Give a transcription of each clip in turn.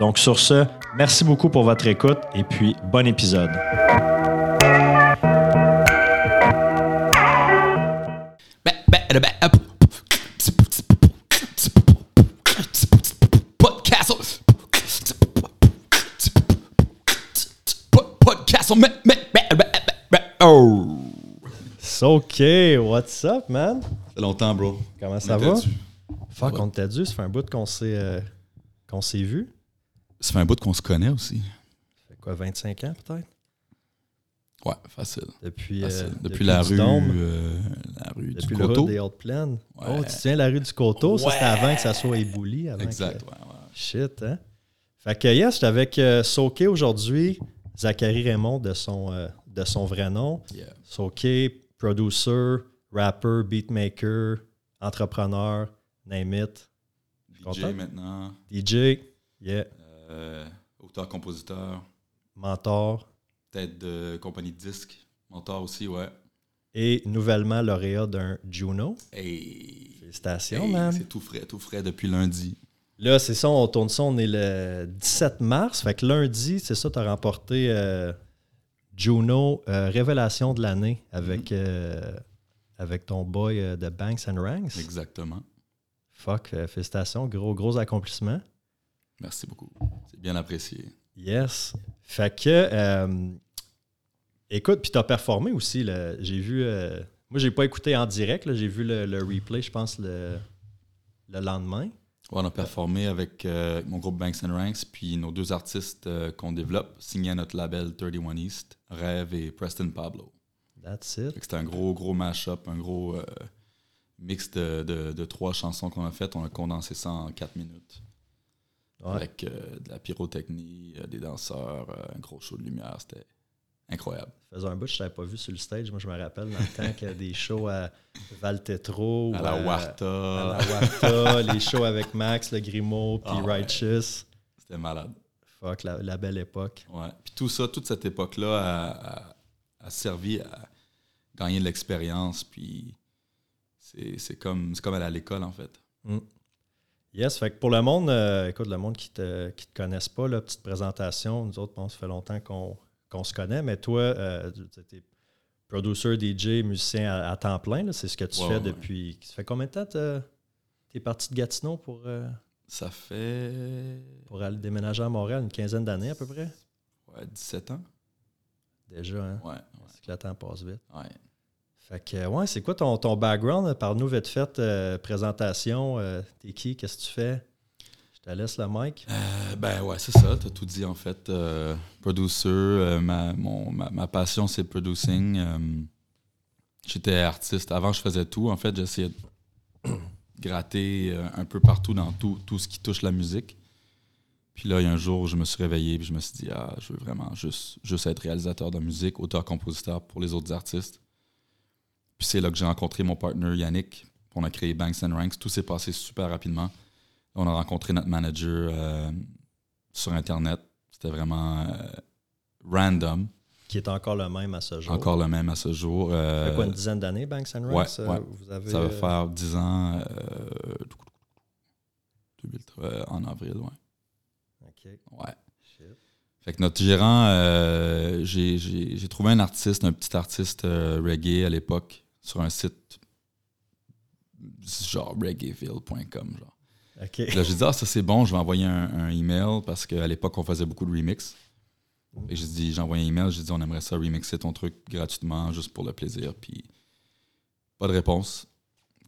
Donc sur ce, merci beaucoup pour votre écoute et puis bon épisode. Oh! It's okay, what's up, man? Ça fait longtemps, bro. Comment ça On va? Fuck, Ouais. on t'a dû, ça fait un bout qu'on s'est euh, qu'on s'est vu. Ça fait un bout qu'on se connaît aussi. Ça fait quoi, 25 ans peut-être? Ouais, facile. Depuis, facile. euh, depuis, la rue, euh, la rue depuis du Coteau. des Hautes Plaines. Ouais. Oh, tu te souviens de la rue du Coteau? Ça, c'était avant que ça soit ébouli. Avant Exact, que- ouais. Shit, hein? Fait que, yes, j'étais avec euh, Soké aujourd'hui, Zachary Raymond de son, euh, de son vrai nom. Yeah. Soké, producer, rapper, beatmaker, entrepreneur, name it, DJ maintenant, DJ, yeah, euh, auteur-compositeur, mentor tête de compagnie de disques, mentor aussi, ouais. et nouvellement lauréat d'un Juno. Hey, Félicitations, hey, man. C'est tout frais, tout frais depuis lundi. Là, c'est ça, on tourne ça, on est le 17 mars. Fait que lundi, c'est ça, tu as remporté euh, Juno euh, Révélation de l'année avec, euh, avec ton boy de Banks and Ranks. Exactement. Fuck, félicitations, gros, gros accomplissement. Merci beaucoup. C'est bien apprécié. Yes. Fait que, euh, écoute, puis tu as performé aussi. J'ai vu, euh, moi, j'ai pas écouté en direct, j'ai vu le, le replay, je pense, le, le lendemain. Ouais, on a performé avec euh, mon groupe Banks and Ranks, puis nos deux artistes euh, qu'on développe, signés à notre label 31 East, Rêve et Preston Pablo. That's it. C'était un gros, gros mash-up, un gros mix de, de- de trois chansons qu'on a faites. On a condensé ça en quatre minutes. Ouais. Avec euh, de la pyrotechnie, euh, des danseurs, euh, un gros show de lumière. C'était incroyable. Ça faisait un bout, je t'avais pas vu sur le stage. Moi, je me rappelle dans le temps qu'il y a des shows à Valtetro. À ou la à- Warta, À la Warta, les shows avec Max, le Grimaud, puis Ah ouais. Righteous. c'était malade. Fuck, la, la belle époque. Ouais. Puis tout ça, toute cette époque-là a, a- a servi à gagner de l'expérience. Puis c'est comme, c'est comme aller à l'école, en fait. Yes, fait que pour le monde, euh, écoute, le monde qui te, qui te connaisse pas, là, petite présentation, nous autres, bon, ça fait longtemps qu'on se connaît, mais toi, euh, tu es producer, DJ, musicien à, à temps plein, c'est ce que tu fais ouais. depuis. Ça fait combien de temps tu es parti de Gatineau pour, euh, Ça fait pour aller déménager à Montréal, une quinzaine d'années à peu près? ouais, 17 ans. Déjà, hein? Ouais, C'est que le temps passe vite. ouais. Fait que, euh, ouais, c'est quoi ton, ton background? Parle-nous vite fait, euh, présentation. euh, T'es qui? Qu'est-ce que tu fais? Je te laisse le mic. Euh, ben ouais, c'est ça, t'as tout dit en fait. Producer, ma, ma, ma passion c'est producing. J'étais artiste. Avant, je faisais tout. En fait, j'essayais de gratter un peu partout dans tout, tout ce qui touche la musique. Puis là, il y a un jour, je me suis réveillé et je me suis dit, ah, je veux vraiment juste, juste être réalisateur de musique, auteur-compositeur pour les autres artistes. Puis c'est là que j'ai rencontré mon partner Yannick. On a créé Banks and Ranks. Tout s'est passé super rapidement. On a rencontré notre manager euh, sur Internet. C'était vraiment euh, random. Qui est encore le même à ce jour. Encore le même à ce jour. Ça Euh, fait quoi, une dizaine d'années, Banks and Ranks? euh, ouais. Vous avez, ça va euh, faire 10 ans euh, 2003, euh, en avril, ouais. OK. ouais. Shit. Fait que notre gérant, euh, j'ai trouvé un artiste, un petit artiste euh, reggae à l'époque, sur un site genre reggaeville.com. Genre. Là, j'ai dit, ah, ça c'est bon, je vais envoyer un, un email parce qu'à l'époque, on faisait beaucoup de remix. Et j'ai dit, j'ai envoyé un email, j'ai dit, on aimerait ça remixer ton truc gratuitement, juste pour le plaisir. Puis Pas de réponse.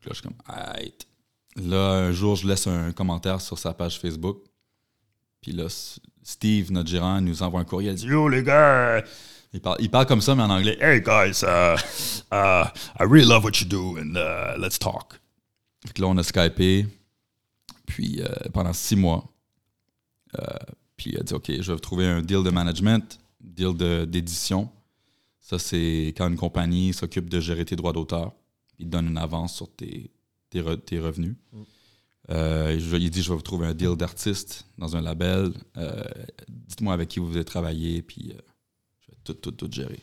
Puis là, je suis comme, Aïe. Là, un jour, je laisse un commentaire sur sa page Facebook. Puis là, Steve, notre gérant, nous envoie un courriel. Il dit Yo, les gars! Il parle, il parle comme ça, mais en anglais. Hey, guys, uh, uh, I really love what you do, and uh, let's talk. Fait que là, on a Skypé. Puis euh, pendant six mois. Euh, puis il a dit OK, je vais trouver un deal de management, deal de- d'édition. Ça, c'est quand une compagnie s'occupe de gérer tes droits d'auteur. Il te donne une avance sur tes, tes, re- tes revenus. Mm. Euh, je- il dit Je vais vous trouver un deal d'artiste dans un label. Dites-moi avec qui vous voulez travailler, puis euh, tout, tout, tout gérer.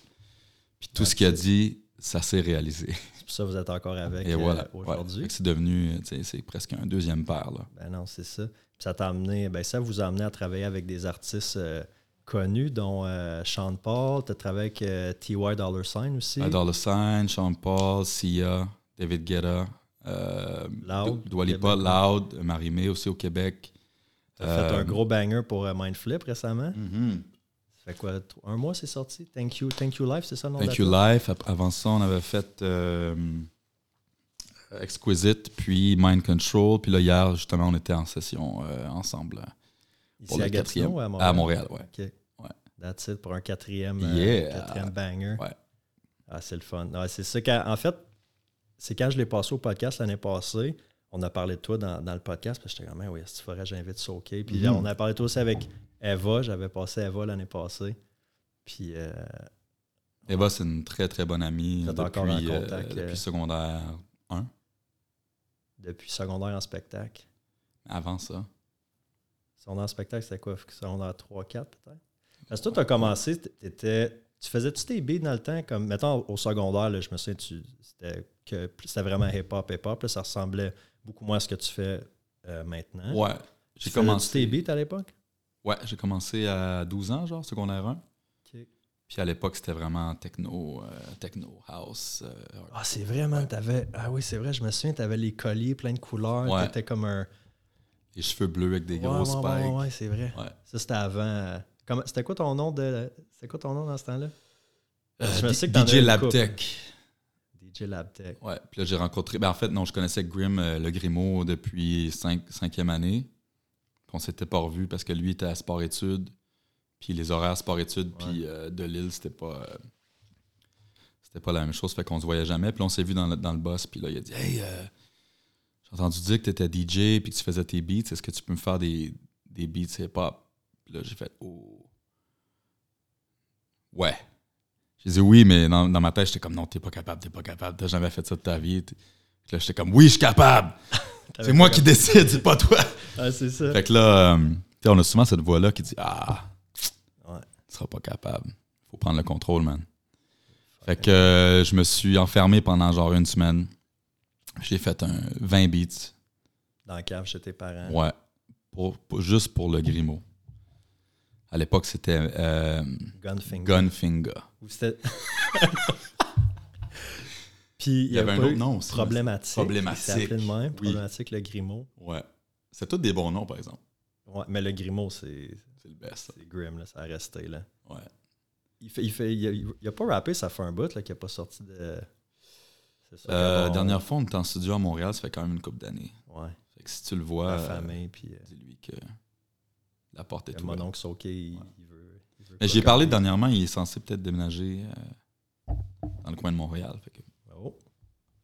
Puis tout Ah, ce qu'il a dit, ça s'est réalisé. C'est pour ça que vous êtes encore avec Et euh, voilà. Ouais. aujourd'hui. C'est devenu, euh, c'est presque un deuxième père. Là. Ben non, c'est ça. Puis ça t'a amené, ben ça vous a amené à travailler avec des artistes euh, connus, dont euh, Sean Paul. Tu as travaillé avec euh, T.Y. Dollar Sign aussi. Adore le Sign, Sean Paul, Sia, David Guetta, euh, Loud, Du- Dua Lipa, Québec. Loud, Marimé aussi au Québec. Tu as fait Euh, un gros banger pour euh, Mindflip récemment. mhm. Ça fait quoi, un mois c'est sorti? Thank You, Thank you Life, c'est ça le nom Thank You? Life. Avant ça, on avait fait euh, Exquisite, puis Mind Control. Puis là, hier, justement, on était en session euh, ensemble. euh, Ici pour le à Gatineau quatrième. ou à Montréal? À Montréal, ouais. OK. Ouais. That's it pour un quatrième, euh, quatrième banger. Ouais. Ah, c'est le fun. Ouais, c'est ça. quand- en fait, c'est quand je l'ai passé au podcast l'année passée, on a parlé de toi dans, dans le podcast, parce que j'étais comme, Ah oui, si tu ferais, j'invite Soke. Puis là, Mhm. on a parlé de toi aussi avec Eva. J'avais passé Eva l'année passée. Puis euh, Eva, c'est une très, très bonne amie depuis, en euh, contact, euh. depuis secondaire 1. depuis secondaire en spectacle. Avant ça. Secondaire en spectacle, c'était quoi? Secondaire 3, 4 peut-être? Parce que toi, tu as commencé, t'étais. Tu faisais-tu tes beats dans le temps? Comme, mettons, au secondaire, là, je me souviens, tu, c'était, que c'était vraiment hip-hop, hip-hop. là, ça ressemblait beaucoup moins à ce que tu fais euh, maintenant. Ouais. Tu J'ai faisais-tu commencé. tes beats à l'époque? Ouais, j'ai commencé à 12 ans, genre, secondaire 1. Ok. Puis à l'époque, c'était vraiment techno, euh, techno, house. euh, Ah, c'est vrai, man. T'avais... Ah oui, c'est vrai, je me souviens, tu avais les colliers plein de couleurs. Ouais. T'étais comme un. les cheveux bleus avec des Ouais, gros ouais, spikes. ouais, c'est vrai. Ça, c'était avant. euh, comment- C'était quoi ton nom de. C'était quoi ton nom dans ce temps-là? Euh, Je me sais que DJ Labtech. DJ Labtech. Ouais. Puis là, j'ai rencontré. Ben, en fait, non, je connaissais Grim, le Grimaud, depuis 5, cinquième année. Puis on s'était pas revus parce que lui était à sport-études. Puis les horaires sport-études, Ouais. puis euh, de Lille, c'était pas. euh, c'était pas la même chose. Fait qu'on se voyait jamais. Puis on s'est vu dans le, dans le boss. Puis là, il a dit Hey, euh, j'ai entendu dire que tu étais DJ puis que tu faisais tes beats. Est-ce que tu peux me faire des, des beats hip-hop? Puis là, j'ai fait Oh. Ouais. J'ai dit oui, mais dans, dans ma tête, j'étais comme non, t'es pas capable, t'es pas capable, t'as jamais fait ça de ta vie. Là, j'étais comme oui, je suis capable. C'est moi qui décide, c'est pas toi. Ah, c'est ça. Fait que là, euh, on a souvent cette voix-là qui dit Ah, Ouais. tu seras pas capable. Faut prendre le contrôle, man. Fait que euh, je me suis enfermé pendant genre une semaine. J'ai fait un 20 beats. Dans le cave chez tes parents. Ouais. Pour, pour- juste pour le Grimaud. À l'époque, c'était euh, Gunfinger. Gunfinger. Ou c'était. Puis il y, avait un autre nom aussi, Problématique. Problématique. De même. Oui. Problématique, le Grimaud. Ouais. C'est tous des bons noms, par exemple. Ouais, mais le Grimaud, c'est C'est le best. c'est grim, là, ça a resté. Là. Ouais. Il, fait, il, fait, il, a, il a pas rappé, ça fait un bout là, qu'il n'a pas sorti de. C'est ça. Euh, Dernière fois, on était en studio à Montréal, ça fait quand même une couple d'années. Ouais, Fait que si tu le vois, euh, famille. Puis euh, dis-lui que la porte est mon ouverte. oncle Soke, il, Ouais. il veut. veut j'ai parlé dernièrement, il est censé peut-être déménager euh, dans le coin de Montréal. Fait que.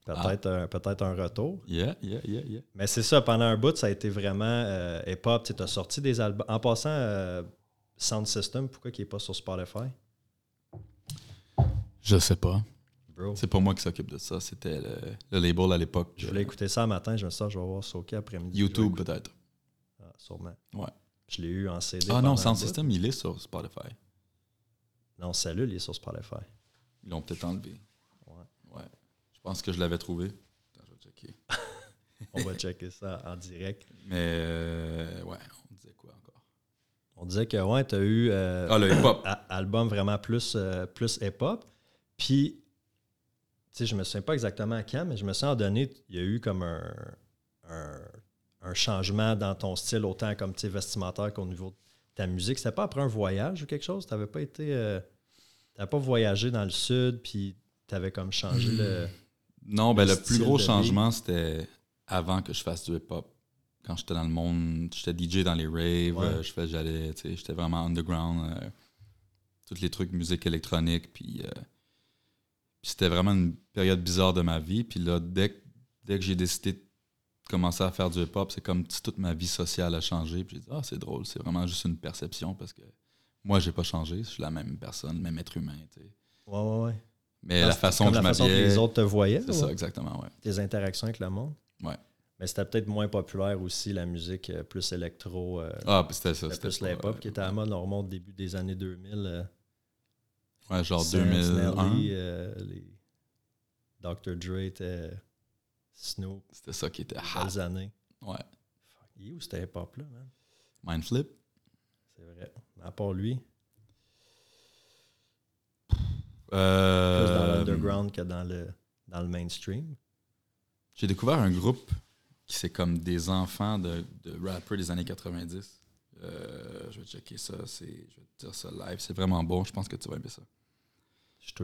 Peut-être un, peut-être un retour. yeah, yeah, yeah, yeah. Mais c'est ça, pendant un bout, ça a été vraiment euh, hip-hop. Tu as sorti des albums. En passant, euh, Sound System, pourquoi il n'est pas sur Spotify? Je sais pas. Bro, C'est pas moi qui s'occupe de ça. C'était le, le label à l'époque. je voulais écouter ça matin, je me suis dit, ah, je vais voir Soke après-midi. YouTube, peut-être. Ah, sûrement. Ouais. Je l'ai eu en CD. Ah non, un Sound. System, il est sur Spotify. Non, Salut, il est sur Spotify. Ils l'ont peut-être enlevé. Je pense que je l'avais trouvé. Attends, je vais checker. On va checker ça en direct. Mais euh, ouais, on disait quoi encore? On disait que ouais, tu as eu euh, Ah, le hip-hop. a- album vraiment plus, euh, plus hip-hop. Puis, tu sais, je me souviens pas exactement à quand, mais je me moment donné, il y a eu comme un, un, un changement dans ton style, autant comme vestimentaire qu'au niveau de ta musique. C'était pas après un voyage ou quelque chose? Tu n'avais pas été. euh, t'avais pas voyagé dans le sud, puis tu avais comme changé le. Non, ben le plus gros changement, c'était avant que je fasse du hip-hop. Quand j'étais dans le monde, j'étais DJ dans les raves, Ouais. euh, je fais, j'allais, tu sais, j'étais vraiment underground, euh, tous les trucs musique électronique, puis, euh, puis c'était vraiment une période bizarre de ma vie. Puis là, dès, que- dès que j'ai décidé de commencer à faire du hip-hop, c'est comme si toute ma vie sociale a changé. Puis j'ai dit, ah, c'est drôle, c'est vraiment juste une perception parce que moi, j'ai pas changé, je suis la même personne, même être humain, tu sais. Ouais, ouais, ouais. Mais Ah, la façon que je la façon que m'habillais, les autres te voyaient. c'est ouais. ça, exactement, ouais. Tes interactions avec le monde? Ouais. Mais c'était peut-être moins populaire aussi, la musique euh, plus électro. euh, Ah, c'était ça. c'était C'était plus l'hip-hop qui était à la mode. On remonte au début des années 2000. euh, Ouais, genre Sam, 2001. Snelly, euh, les Dr. Dre, était Snoop, C'était ça qui était les hot. années. Ouais. Fuck, il est où cette hip-hop-là, man? Mindflip. C'est vrai. À part lui, plus Euh, dans l'underground que dans le, dans le mainstream. J'ai découvert un groupe qui c'est comme des enfants de, de rappers des années 90. Euh, je vais checker ça. c'est- Je vais te dire ça live. C'est vraiment bon. Je pense que tu vas aimer ça.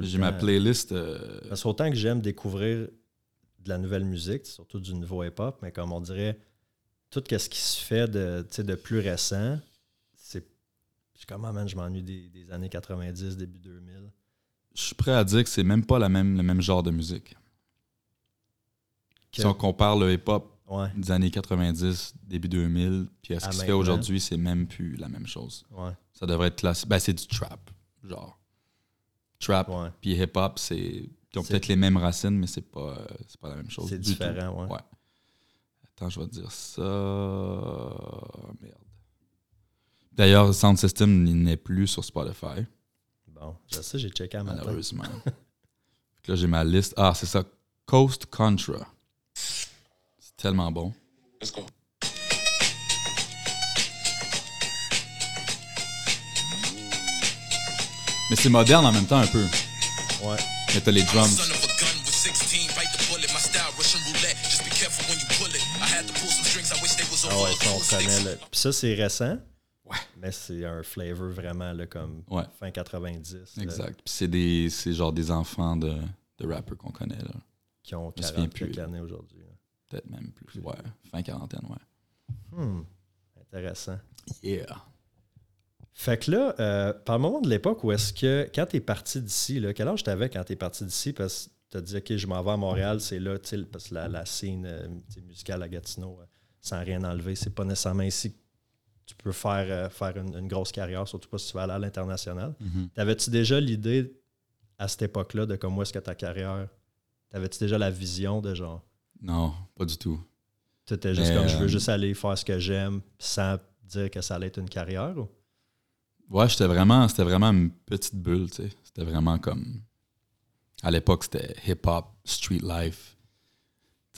J'ai ma playlist. euh, Parce qu'autant que j'aime découvrir de la nouvelle musique, surtout du nouveau hip-hop, mais comme on dirait, tout ce qui se fait de, de plus récent, c'est. je- Comment, man, je m'ennuie des, des années 90, début 2000. Je suis prêt à dire que c'est même pas la même, le même genre de musique. Que- Si on compare le hip-hop Ouais, des années 90, début 2000, puis à ce À qui se fait aujourd'hui, c'est même plus la même chose. ouais, Ça devrait être classique. Ben, c'est du trap, genre. Trap, puis hip-hop, c'est. Ils ont peut-être les mêmes racines, mais c'est pas, c'est pas la même chose. C'est différent, ouais. Ouais. Attends, je vais te dire ça. Merde. D'ailleurs, Sound System n'est plus sur Spotify, Bon, je sais, j'ai checké à matin. malheureusement. Là, j'ai ma liste. Ah, c'est ça. Coast Contra. C'est tellement bon. Let's go. Mais c'est moderne en même temps un peu. Ouais. Mais t'as les drums. Son of a gun with 16, bite the bullet. My style, Russian roulette. Just be careful when you pull it. I had to pull some strings. I wish they was Ah ouais, ça, on connaît. Puis ça, c'est récent. Mais c'est un flavor vraiment là, comme Ouais. fin 90. là, Exact. Puis c'est des, c'est genre des enfants de, de rappers qu'on connaît là. qui ont Je me souviens 40 plus. quelques années aujourd'hui. Peut-être même plus. Ouais. Fin quarantaine, ouais. Hmm, Intéressant. Yeah. Fait que là, euh, par moment de l'époque où est-ce que, quand tu es parti d'ici, quel âge t'avais quand tu es parti d'ici? Parce que tu as dit, OK, je m'en vais à Montréal, c'est là, parce que la, la scène euh, musicale à Gatineau, euh, sans rien enlever, c'est pas nécessairement ici que tu peux faire, euh, faire une, une grosse carrière, surtout pas si tu vas aller à l'international. T'avais-tu déjà l'idée à cette époque-là de comment est-ce que ta carrière. T'avais-tu déjà la vision de genre? Non, pas du tout. Tu étais juste Mais, comme je veux euh, juste aller faire ce que j'aime sans dire que ça allait être une carrière ou? Ouais, j'étais vraiment, c'était vraiment une petite bulle, tu sais. C'était vraiment comme. À l'époque, c'était hip-hop, street life.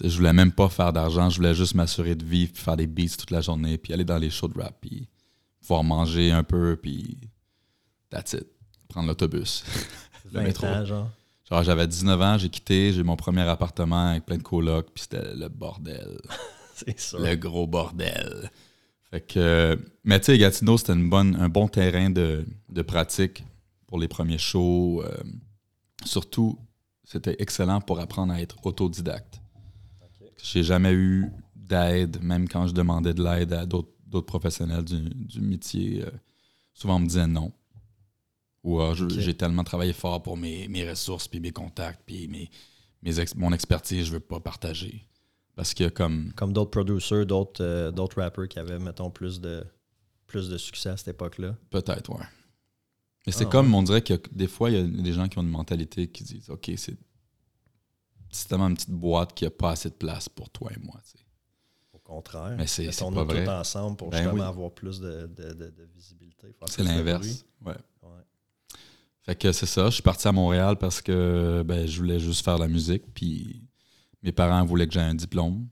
Je voulais même pas faire d'argent, je voulais juste m'assurer de vivre, puis faire des beats toute la journée, puis aller dans les shows de rap, puis pouvoir manger un peu, puis that's it. Prendre l'autobus. Le 20 métro. ans, genre. Genre, j'avais 19 ans, j'ai quitté, j'ai mon premier appartement avec plein de colocs, puis c'était le bordel. C'est sûr. Le gros bordel. Fait que, mais tu sais, Gatineau, c'était une bonne, un bon terrain de, de pratique pour les premiers shows. euh, surtout, c'était excellent pour apprendre à être autodidacte. J'ai jamais eu d'aide, même quand je demandais de l'aide à d'autres professionnels du, du métier. euh, souvent, on me disait non. Ou euh, Ok. j'ai tellement travaillé fort pour mes, mes ressources, puis mes contacts, puis mes, mes ex- mon expertise, je veux pas partager. Parce que comme Comme d'autres producers, d'autres euh, d'autres rappers qui avaient, mettons, plus de, plus de succès à cette époque-là. Peut-être, ouais. Mais c'est Ah, comme, on dirait que des fois, il y a des gens qui ont une mentalité qui disent OK, c'est c'est tellement une petite boîte qui a pas assez de place pour toi et moi. tu sais. Au contraire. Mais c'est- pas vrai. tous ensemble pour Ben justement oui. avoir plus de, de- de- de visibilité. C'est l'inverse. Ouais. Fait que c'est ça. Je suis parti à Montréal parce que ben, je voulais juste faire de la musique. Puis mes parents voulaient que j'aie un diplôme.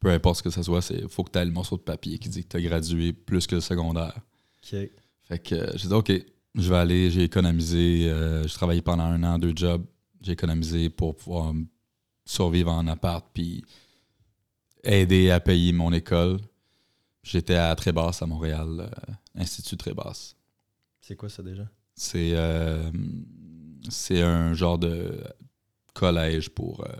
Peu importe ce que ce soit, il faut que tu aies le morceau de papier qui dit que tu as gradué plus que le secondaire. OK. Fait que j'ai dit, OK, je vais aller, j'ai économisé. euh, j'ai travaillé pendant un an, deux jobs. J'ai économisé pour pouvoir euh, survivre en appart, puis aider à payer mon école. J'étais à Trébasse, à Montréal, euh, Institut Trébasse. C'est quoi ça déjà? C'est euh, c'est un genre de collège pour euh,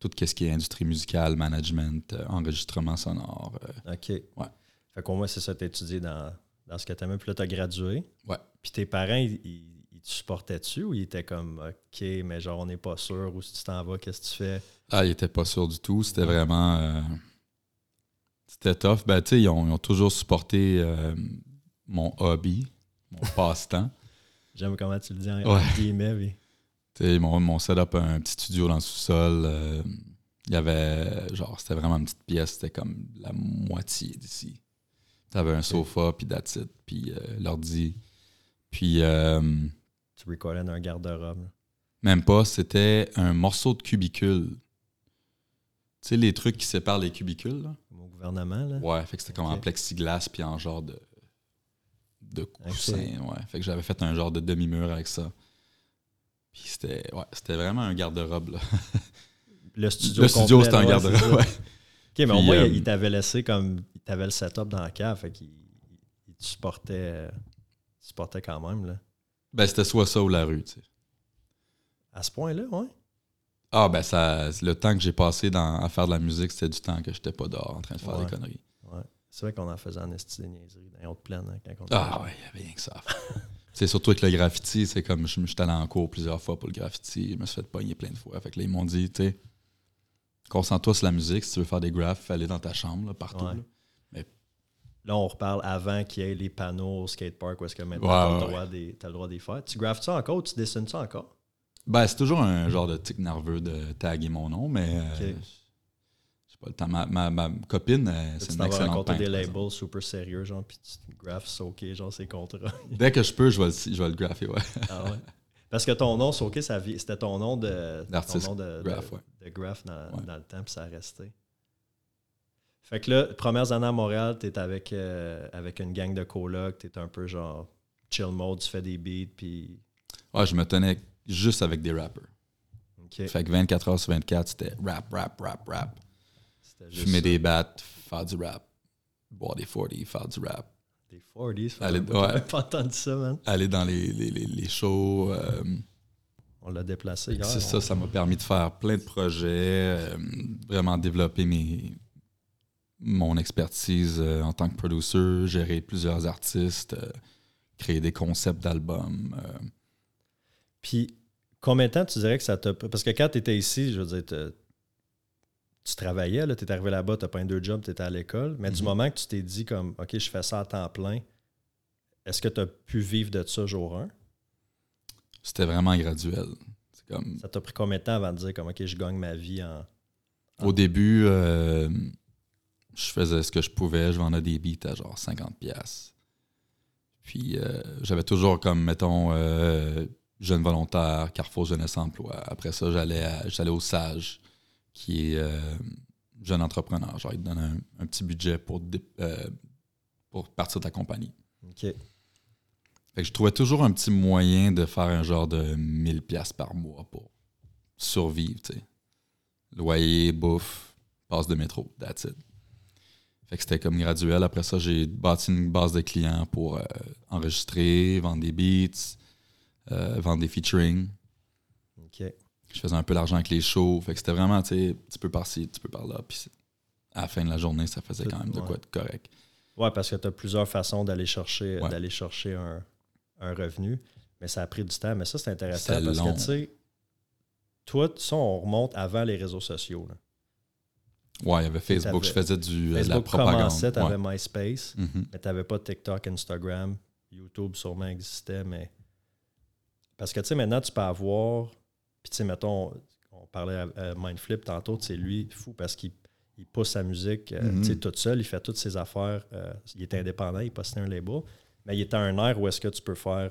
tout ce qui est industrie musicale, management, enregistrement sonore. OK. Ouais. Fait qu'au moins, c'est ça, tu étudié dans, dans ce que tu aimais. Puis là, tu as gradué. Ouais. Puis tes parents, ils, ils- ils te supportaient-tu ou ils étaient comme OK, mais genre, on n'est pas sûr, ou si tu t'en vas, qu'est-ce que tu fais? Ah, ils étaient pas sûrs du tout. C'était vraiment. euh, c'était tough. Ben, tu sais, ils ont, ils ont toujours supporté euh, mon hobby, mon passe-temps. J'aime comment tu le dis en Ouais. guillemets. puis- Tu sais, mon, mon setup, un petit studio dans le sous-sol. euh, il y avait. Genre, c'était vraiment une petite pièce. C'était comme la moitié d'ici. T'avais un sofa, puis that's it, puis euh, l'ordi. Puis. euh, Tu dans un garde-robe. Même pas, c'était un morceau de cubicule. Tu sais, les trucs qui séparent les cubicules, là? Comme au gouvernement, là. Ouais, fait que c'était comme en plexiglas puis en genre de, de coussin. Ouais, fait que j'avais fait un genre de demi-mur avec ça. Puis c'était ouais, c'était vraiment un garde-robe. là. Le studio, Le studio, c'était un garde-robe. Ouais. OK, mais au moins, euh, il t'avait laissé comme. Il t'avait le setup dans la cave, fait qu'il il te supportait, euh, supportait quand même, là. Ben, c'était soit ça ou la rue, tu sais. À ce point-là, ouais. Ah, ben, ça, le temps que j'ai passé dans, à faire de la musique, c'était du temps que j'étais pas dehors en train de faire Ouais. des conneries. ouais. C'est vrai qu'on en faisait en esti des niaiseries dans les hautes plaines. hein, quand on Ah, ouais, il y avait rien que ça. c'est surtout avec le graffiti, c'est comme je me suis allé en cours plusieurs fois pour le graffiti, je me suis fait pogner plein de fois. Fait que là, ils m'ont dit, tu sais, concentre-toi sur la musique, si tu veux faire des graphes, aller dans ta chambre, là, partout. Ouais. là. Là, on reparle avant qu'il y ait les panneaux au skatepark où est-ce que maintenant Ouais, t'as, ouais, le droit des, t'as le droit d'y faire. Tu graffes ça encore? Ou tu dessines ça encore? Ben, c'est toujours un genre de tic nerveux de taguer mon nom, mais euh, Ok. j'ai pas le temps. Ma, ma- ma copine, euh, tu c'est une excellente des peintre, exemple. labels super sérieux, genre, puis tu graffes soaké, genre, ces contrats. Dès que je peux, je vais le, je vais le grapher, ouais. ah ouais? Parce que ton nom, soaké, c'était ton nom de. D'artiste ton nom de, graph, de, ouais. de graph dans, Ouais. dans le temps, puis ça a resté. Fait que là, premières années à Montréal, t'es avec, euh, avec une gang de colocs, t'es un peu genre chill mode, tu fais des beats, puis. Ouais, je me tenais juste avec des rappers. Fait que 24 heures sur 24, c'était rap, rap, rap, rap. Fumer des battes, faire du rap. Boire des 40, faire du rap. Des 40s, ça j'avais ouais. pas entendu ça, man. Aller dans les, les, les, les shows. euh, On l'a déplacé hier. c'est on- ça, ça m'a permis de faire plein de projets, euh, vraiment développer mes, mon expertise euh, en tant que producer, gérer plusieurs artistes, euh, créer des concepts d'albums. euh. Puis, combien de temps tu dirais que ça t'a. Parce que quand tu étais ici, je veux dire, tu travaillais, tu es arrivé là-bas, tu n'as pas un deux jobs, tu étais à l'école. Mais du Mhm. moment que tu t'es dit, comme, OK, je fais ça à temps plein, est-ce que tu as pu vivre de ça jour 1 C'était vraiment graduel. Comme, Ça t'a pris combien de temps avant de dire, comme, OK, je gagne ma vie en. au début, je faisais ce que je pouvais, je vendais des beats à genre 50$. pièces. Puis euh, j'avais toujours comme, mettons, euh, jeune volontaire, Carrefour Jeunesse Emploi. Après ça, j'allais j'allais au SAGE, qui est euh, jeune entrepreneur. Genre, il te donne un, un petit budget pour, pour partir de ta compagnie. OK. Fait que je trouvais toujours un petit moyen de faire un genre de 1000$ piastres par mois pour survivre, tu sais. Loyer, bouffe, passe de métro, that's it. Fait que c'était comme graduel. Après ça, j'ai bâti une base de clients pour euh, enregistrer, vendre des beats, euh, vendre des featuring. OK. Je faisais un peu d'argent avec les shows. Fait que c'était vraiment, tu sais, un petit peu par-ci, un petit peu par-là. Puis à la fin de la journée, ça faisait quand même de Ouais. quoi de correct. Ouais, parce que tu as plusieurs façons d'aller chercher, Ouais. d'aller chercher un, un revenu. Mais ça a pris du temps. Mais ça, c'est intéressant parce long. que, tu sais, toi, ça, on remonte avant les réseaux sociaux. là. Ouais, il y avait Facebook, je faisais du, euh, de la Facebook propagande. commençait, tu avais Ouais. MySpace. Mhm. Mais tu n'avais pas TikTok, Instagram, YouTube sûrement existait, mais. Parce que tu sais, maintenant, tu peux avoir. Puis tu sais, mettons, on parlait à, Mindflip tantôt, c'est lui fou parce qu'il il pousse sa musique euh, Mhm. tu sais, tout seul, il fait toutes ses affaires. euh, il est indépendant, il postait un label. Mais il est à un air où est-ce que tu peux faire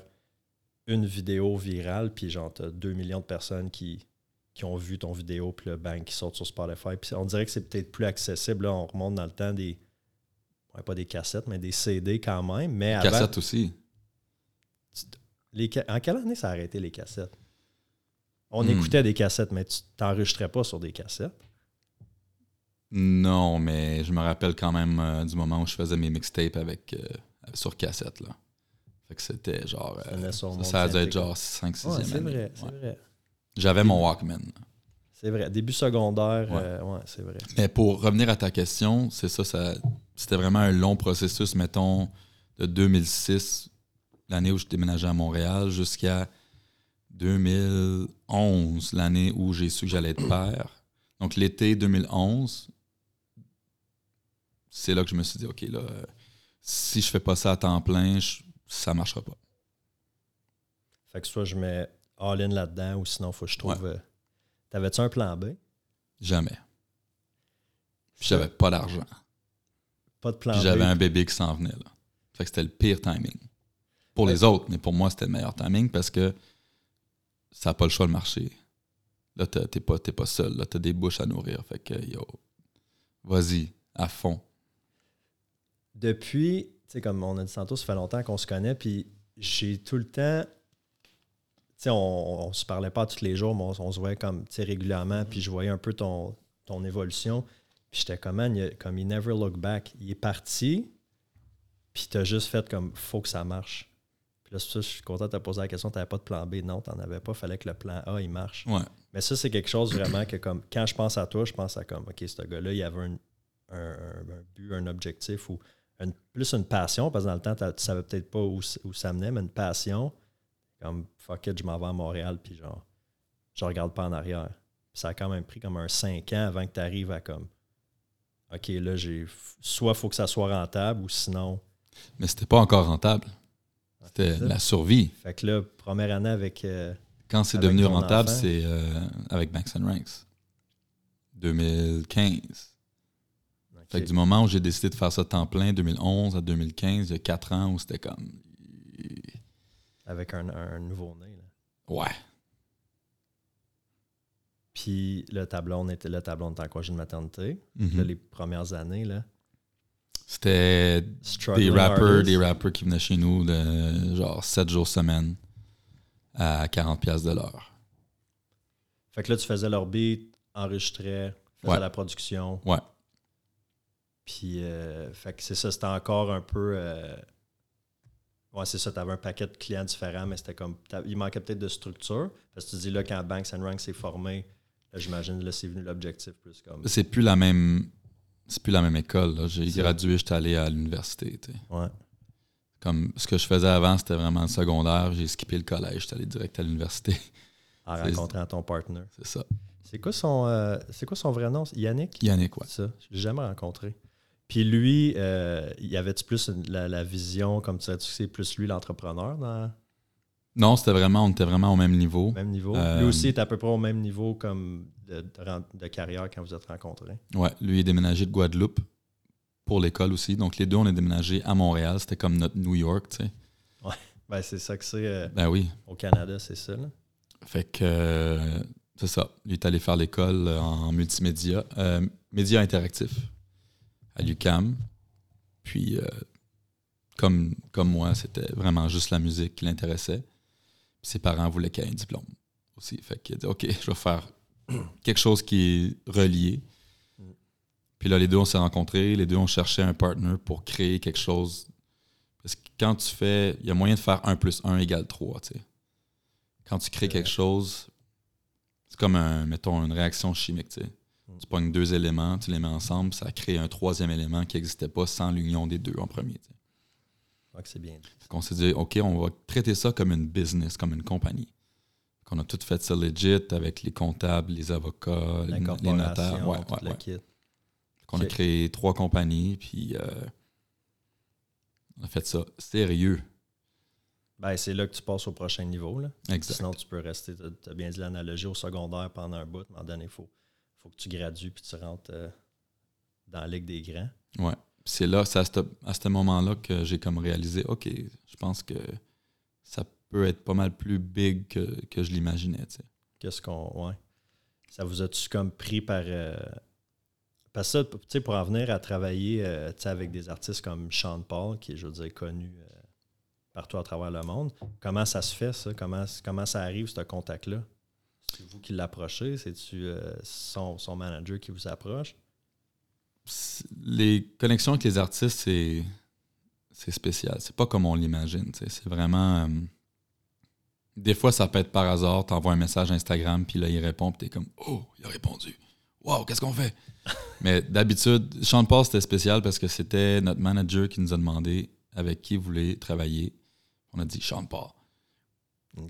une vidéo virale, puis genre, tu as 2 millions de personnes qui, qui ont vu ton vidéo, puis le bang qui sort sur Spotify. Puis on dirait que c'est peut-être plus accessible. Là, on remonte dans le temps des. ouais, pas des cassettes, mais des CD quand même. Mais avant, Cassette aussi. les en quelle année ça a arrêté les cassettes? On Hmm. écoutait des cassettes, mais tu t'enregistrais pas sur des cassettes? Non, mais je me rappelle quand même euh, du moment où je faisais mes mixtapes avec euh, sur cassette. Là. Fait que c'était genre. Ça euh, ça, a dû être genre 5 6 Ouais, c'est année. vrai, c'est vrai. J'avais mon Walkman. C'est vrai. Début secondaire, Ouais. euh, ouais, c'est vrai. Mais pour revenir à ta question, c'est ça, ça c'était vraiment un long processus, mettons, de 2006, l'année où je déménageais à Montréal, jusqu'à 2011, l'année où j'ai su que j'allais être père. Donc l'été 2011, c'est là que je me suis dit, OK, là, si je fais pas ça à temps plein, je- ça marchera pas. Fait que soit je mets all-in là-dedans ou sinon, faut que je trouve. euh, T'avais-tu un plan B? Jamais. Puis j'avais pas d'argent. Pas de plan B. j'avais un bébé qui s'en venait. Là. Fait que c'était le pire timing. Pour les autres, mais pour moi, c'était le meilleur timing parce que ça n'a pas le choix de marcher. Là, t'es pas, t'es pas seul. Là, t'as des bouches à nourrir. Fait que, yo, vas-y, à fond. Depuis, tu sais, comme on a dit tantôt, ça fait longtemps qu'on se connaît, puis j'ai tout le temps. On, on se parlait pas tous les jours, mais on, on se voyait comme, régulièrement, puis je voyais un peu ton, ton évolution. Puis j'étais comme, man, il comme, il never look back. Il est parti, puis t'as juste fait comme, faut que ça marche. Puis là, ça je suis content de te poser la question, t'avais pas de plan B. Non, t'en avais pas, fallait que le plan A, il marche. Ouais. Mais ça, c'est quelque chose vraiment que, comme, quand je pense à toi, je pense à comme, OK, ce gars-là, il avait un, un- un- un but, un objectif ou une- plus une passion, parce que dans le temps, tu savais peut-être pas où, où ça menait, mais une passion, comme, fuck it, je m'en vais à Montréal, puis genre, je regarde pas en arrière. Puis ça a quand même pris comme un 5 ans avant que tu arrives à comme, OK, là, j'ai, soit faut que ça soit rentable ou sinon. Mais c'était pas encore rentable. C'était c'est ça. la survie. Fait que là, première année avec. euh, Quand c'est devenu rentable, c'est euh, avec Banks and Ranks. 2015. Fait que du moment où j'ai décidé de faire ça temps plein, 2011 à 2015, il y a 4 ans où c'était comme. Avec un, un nouveau-né. là. Ouais. Puis le tableau était le tableau était en congé de maternité. Mhm. Là, les premières années, là. C'était des rappers, des rappers qui venaient chez nous de genre 7 jours semaine à 40$ piastres de l'heure. Fait que là, tu faisais leur beat, enregistrais, faisais Ouais. la production. Ouais. Puis, euh, fait que c'est ça, c'était encore un peu. euh, Ouais, c'est ça, tu avais un paquet de clients différents, mais c'était comme. Il manquait peut-être de structure. Parce que tu dis là, quand Banks and Ranks s'est formé, j'imagine, là, c'est venu l'objectif plus comme. C'est plus la même. C'est plus la même école. là. J'ai gradué, j'étais allé à l'université. Ouais. Comme ce que je faisais avant, c'était vraiment le secondaire. J'ai skippé le collège, j'étais allé direct à l'université. En rencontrant ton partner. C'est ça. C'est quoi son euh, c'est quoi son vrai nom? Yannick? Yannick, ouais. C'est ça. Je l'ai jamais rencontré. Puis lui, euh, y avait-tu plus une- la, la vision, comme tu sais, c'est plus lui l'entrepreneur dans Non, c'était vraiment, on était vraiment au même niveau. même niveau? Euh, lui aussi est à peu près au même niveau comme de, de ren- de carrière quand vous êtes rencontrés. Ouais, lui est déménagé de Guadeloupe pour l'école aussi. Donc les deux, on est déménagé à Montréal. C'était comme notre New York, tu sais. Ben, c'est ça que c'est euh, Ben oui. au Canada, c'est ça. Là. Fait que euh, c'est ça. Lui est allé faire l'école en multimédia, média interactif à l'UCAM. Puis, euh, comme, comme moi, c'était vraiment juste la musique qui l'intéressait. Puis ses parents voulaient qu'il ait un diplôme aussi. Fait qu'il a dit OK, je vais faire quelque chose qui est relié. Puis là, les deux, on s'est rencontrés. Les deux, on cherchait un partner pour créer quelque chose. Parce que quand tu fais. Il y a moyen de faire 1 plus 1 égale 3, tu sais. Quand tu crées quelque chose, c'est comme, un, mettons, une réaction chimique, tu sais. Tu pognes deux éléments, tu les mets ensemble, ça crée un troisième élément qui n'existait pas sans l'union des deux en premier. tu sais. Donc c'est bien. Qu'on s'est dit, OK, on va traiter ça comme une business, comme une compagnie. Qu'on a tout fait ça legit avec les comptables, les avocats, les, les notaires. Ouais, ouais, le ouais. kit. Qu'on a créé trois compagnies, puis euh, on a fait ça sérieux. Ben, c'est là que tu passes au prochain niveau. Là. Exact. Sinon, tu peux rester, tu as bien dit l'analogie au secondaire pendant un bout, mais moment donné, il faut, faut que tu gradues puis tu rentres euh, dans la Ligue des grands. Ouais. C'est là, c'est à ce, à ce moment-là que j'ai comme réalisé, OK, je pense que ça peut être pas mal plus big que, que je l'imaginais. Qu'est-ce qu'on. Ouais. Ça vous a-tu comme pris par. euh, parce que ça, tu sais, pour en venir à travailler euh, avec des artistes comme Sean Paul, qui est, je veux dire, connu euh, partout à travers le monde, comment ça se fait, ça? Comment, comment ça arrive, ce contact-là? C'est vous qui l'approchez? C'est-tu euh, son, son manager qui vous approche? Les connexions avec les artistes, c'est, c'est spécial. C'est pas comme on l'imagine. C'est vraiment. euh, Des fois, ça peut être par hasard. T'envoies un message Instagram, puis là, il répond, puis t'es comme Oh, il a répondu. Wow, qu'est-ce qu'on fait? Mais d'habitude, Sean Paul, c'était spécial parce que c'était notre manager qui nous a demandé avec qui il voulait travailler. On a dit Sean Paul.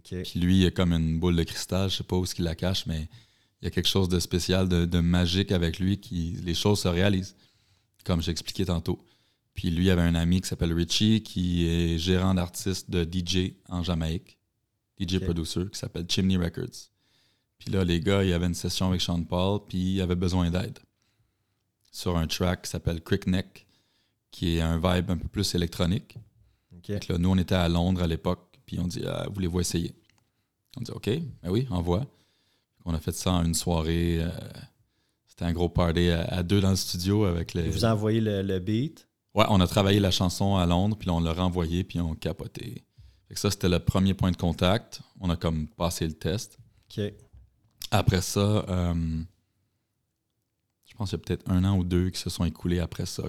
Puis lui, il a comme une boule de cristal, je sais pas où ce qu'il la cache, mais il y a quelque chose de spécial, de, de magique avec lui qui les choses se réalisent, comme j'expliquais tantôt. Puis lui, il avait un ami qui s'appelle Richie, qui est gérant d'artiste de DJ en Jamaïque, DJ producer, qui s'appelle Chimney Records. Puis là, les gars, il y avait une session avec Sean Paul, puis il avait besoin d'aide sur un track qui s'appelle Crick Neck, qui est un vibe un peu plus électronique. Que là, nous, on était à Londres à l'époque, puis on dit Ah, Voulez-vous essayer? On dit OK, ben oui, envoie. On a fait ça en une soirée. euh, C'était un gros party à, à deux dans le studio avec les. Vous a envoyé le, le beat? Ouais, on a travaillé la chanson à Londres, puis là, on l'a renvoyé, puis on capoté. Fait que ça, c'était le premier point de contact. On a comme passé le test. OK. Après ça, euh, je pense qu'il y a peut-être un an ou deux qui se sont écoulés après ça,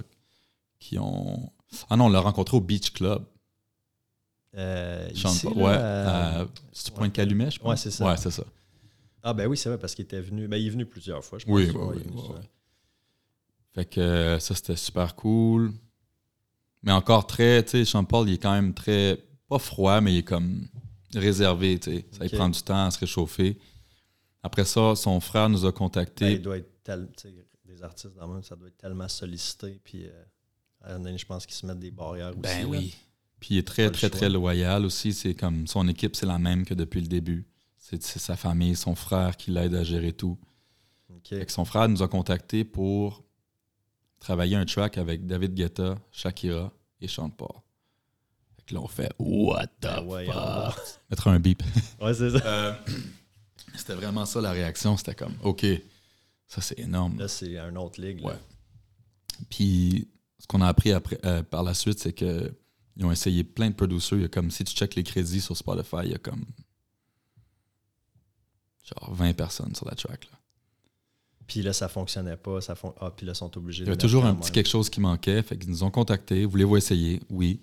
qui ont. Ah non, on l'a rencontré au Beach Club. Euh, Sean ici, Paul. là, ouais, euh, Pointe Calumet, je pense? Ouais, c'est ça. Ouais, c'est ça. Ah, ben oui, c'est vrai, parce qu'il était venu. Ben, il est venu plusieurs fois, je pense. Oui, oui, il oui, oui, oui. Fait que euh, ça, c'était super cool. Mais encore très, tu sais, Sean Paul, il est quand même très, pas froid, mais il est comme réservé, tu sais. Ça Ok. prend du temps à se réchauffer. Après ça, son frère nous a Ben, contactés. il doit être tel, des artistes dans le monde, ça doit être tellement sollicité. Puis, euh, je pense qu'ils se mettent des barrières aussi. Ben là. Puis il est très, très, choix. très loyal aussi. C'est comme son équipe, c'est la même que depuis le début. C'est sa famille, son frère qui l'aide à gérer tout. OK. Fait que son frère nous a contactés pour travailler un track avec David Guetta, Shakira et Sean Paul. Fait que là, on fait What the Ben ouais, fuck? Mettre un beep. Ouais, c'est ça. Euh, c'était vraiment ça la réaction. C'était comme OK, ça c'est énorme. Là, c'est un autre ligue. là. Ouais. Puis ce qu'on a appris après, euh, par la suite, c'est que ils ont essayé plein de producers. Il y a comme si tu checkes les crédits sur Spotify, il y a comme genre 20 personnes sur la track. Là. Puis là, ça fonctionnait pas. Ça fon... Ah, puis là, ils sont obligés Il y avait toujours un même. petit quelque chose qui manquait. Fait qu'ils nous ont contactés. Voulez-vous essayer? Oui.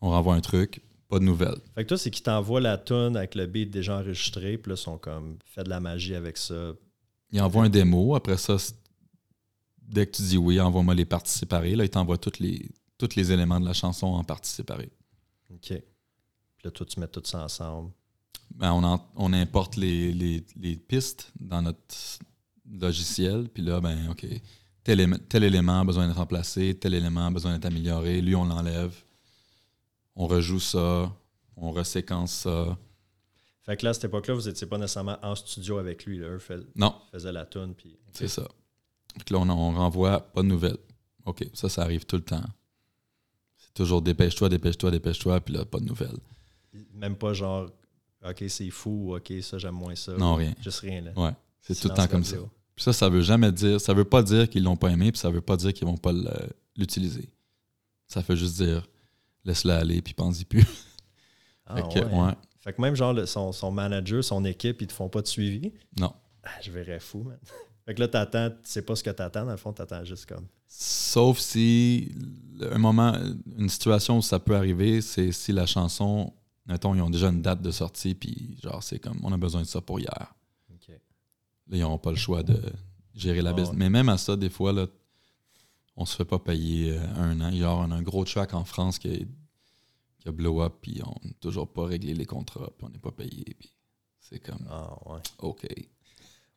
On renvoie un truc. Pas de nouvelles. Fait que toi, c'est qu'ils t'envoient la tune avec le beat déjà enregistré. Puis là, ils sont comme, fait de la magie avec ça. Ils envoient un démo. Après ça, dès que tu dis oui, envoie-moi les parties séparées. Là, ils t'envoient tous les, tous les éléments de la chanson en parties séparées. OK. Puis là, toi, tu mets tout ça ensemble. Ben, on, en- on importe les, les- les pistes dans notre logiciel. Puis là, ben, OK, tel, élément- tel élément a besoin d'être remplacé, tel élément a besoin d'être amélioré. Lui, on l'enlève. On rejoue ça. On reséquence ça. Fait que là, à cette époque-là, vous n'étiez pas nécessairement en studio avec lui. Là. Eux fais- Non, faisaient la tune. Puis... c'est ça. Que là, on, on renvoie pas de nouvelles. OK, ça, ça arrive tout le temps. Toujours dépêche-toi, dépêche-toi, dépêche-toi, puis là, pas de nouvelles. Même pas genre, OK, c'est fou, ou OK, ça, j'aime moins ça. Non, rien. Juste rien. Là. Ouais, c'est tout le temps comme ça. Puis ça, ça veut jamais dire, ça veut pas dire qu'ils l'ont pas aimé, puis ça veut pas dire qu'ils vont pas l'utiliser. Ça fait juste dire, laisse-le aller, puis pense-y plus. Ah, Fait que, ouais. ouais. Fait que même genre le- son, son manager, son équipe, ils te font pas de suivi? Non. Ah, je verrais fou, man. Fait que là, t'attends, tu sais pas ce que t'attends, dans le fond, t'attends juste comme. Sauf si un moment, une situation où ça peut arriver, c'est si la chanson, mettons, ils ont déjà une date de sortie, puis genre, c'est comme, on a besoin de ça pour hier. Là, ils n'auront pas le choix de gérer la Ah business. ouais. Mais même à ça, des fois, là, on se fait pas payer euh, un an. Genre, on a un gros track en France qui a, qui a blow up, puis on n'a toujours pas réglé les contrats, puis on n'est pas payé. Puis c'est comme, Ah, ouais. OK.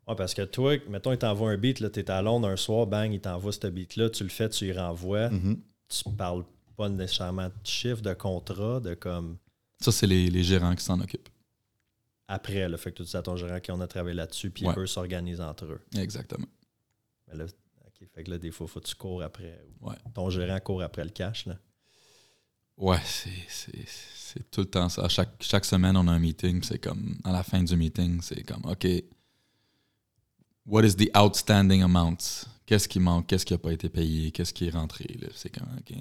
Ouais, parce que toi, mettons, il t'envoie un beat, là, t'es à Londres un soir, bang, il t'envoie ce beat-là, tu le fais, tu y renvoies. Mhm. Tu parles pas nécessairement de chiffre, de contrat, de comme Ça, c'est les, les gérants qui s'en occupent. après. Là, fait que tu dis à ton gérant qu'on a travaillé là-dessus, puis Ouais. eux s'organisent entre eux. Exactement. Mais là, OK, fait que là, des fois, faut que tu cours après. Ouais. Ton gérant court après le cash, là. Ouais, c'est- tout le temps ça. Chaque, chaque semaine, on a un meeting, c'est comme, à la fin du meeting, c'est comme, OK, what is the outstanding amount? Qu'est-ce qui manque? Qu'est-ce qui n'a pas été payé? Qu'est-ce qui est rentré? C'est OK. euh,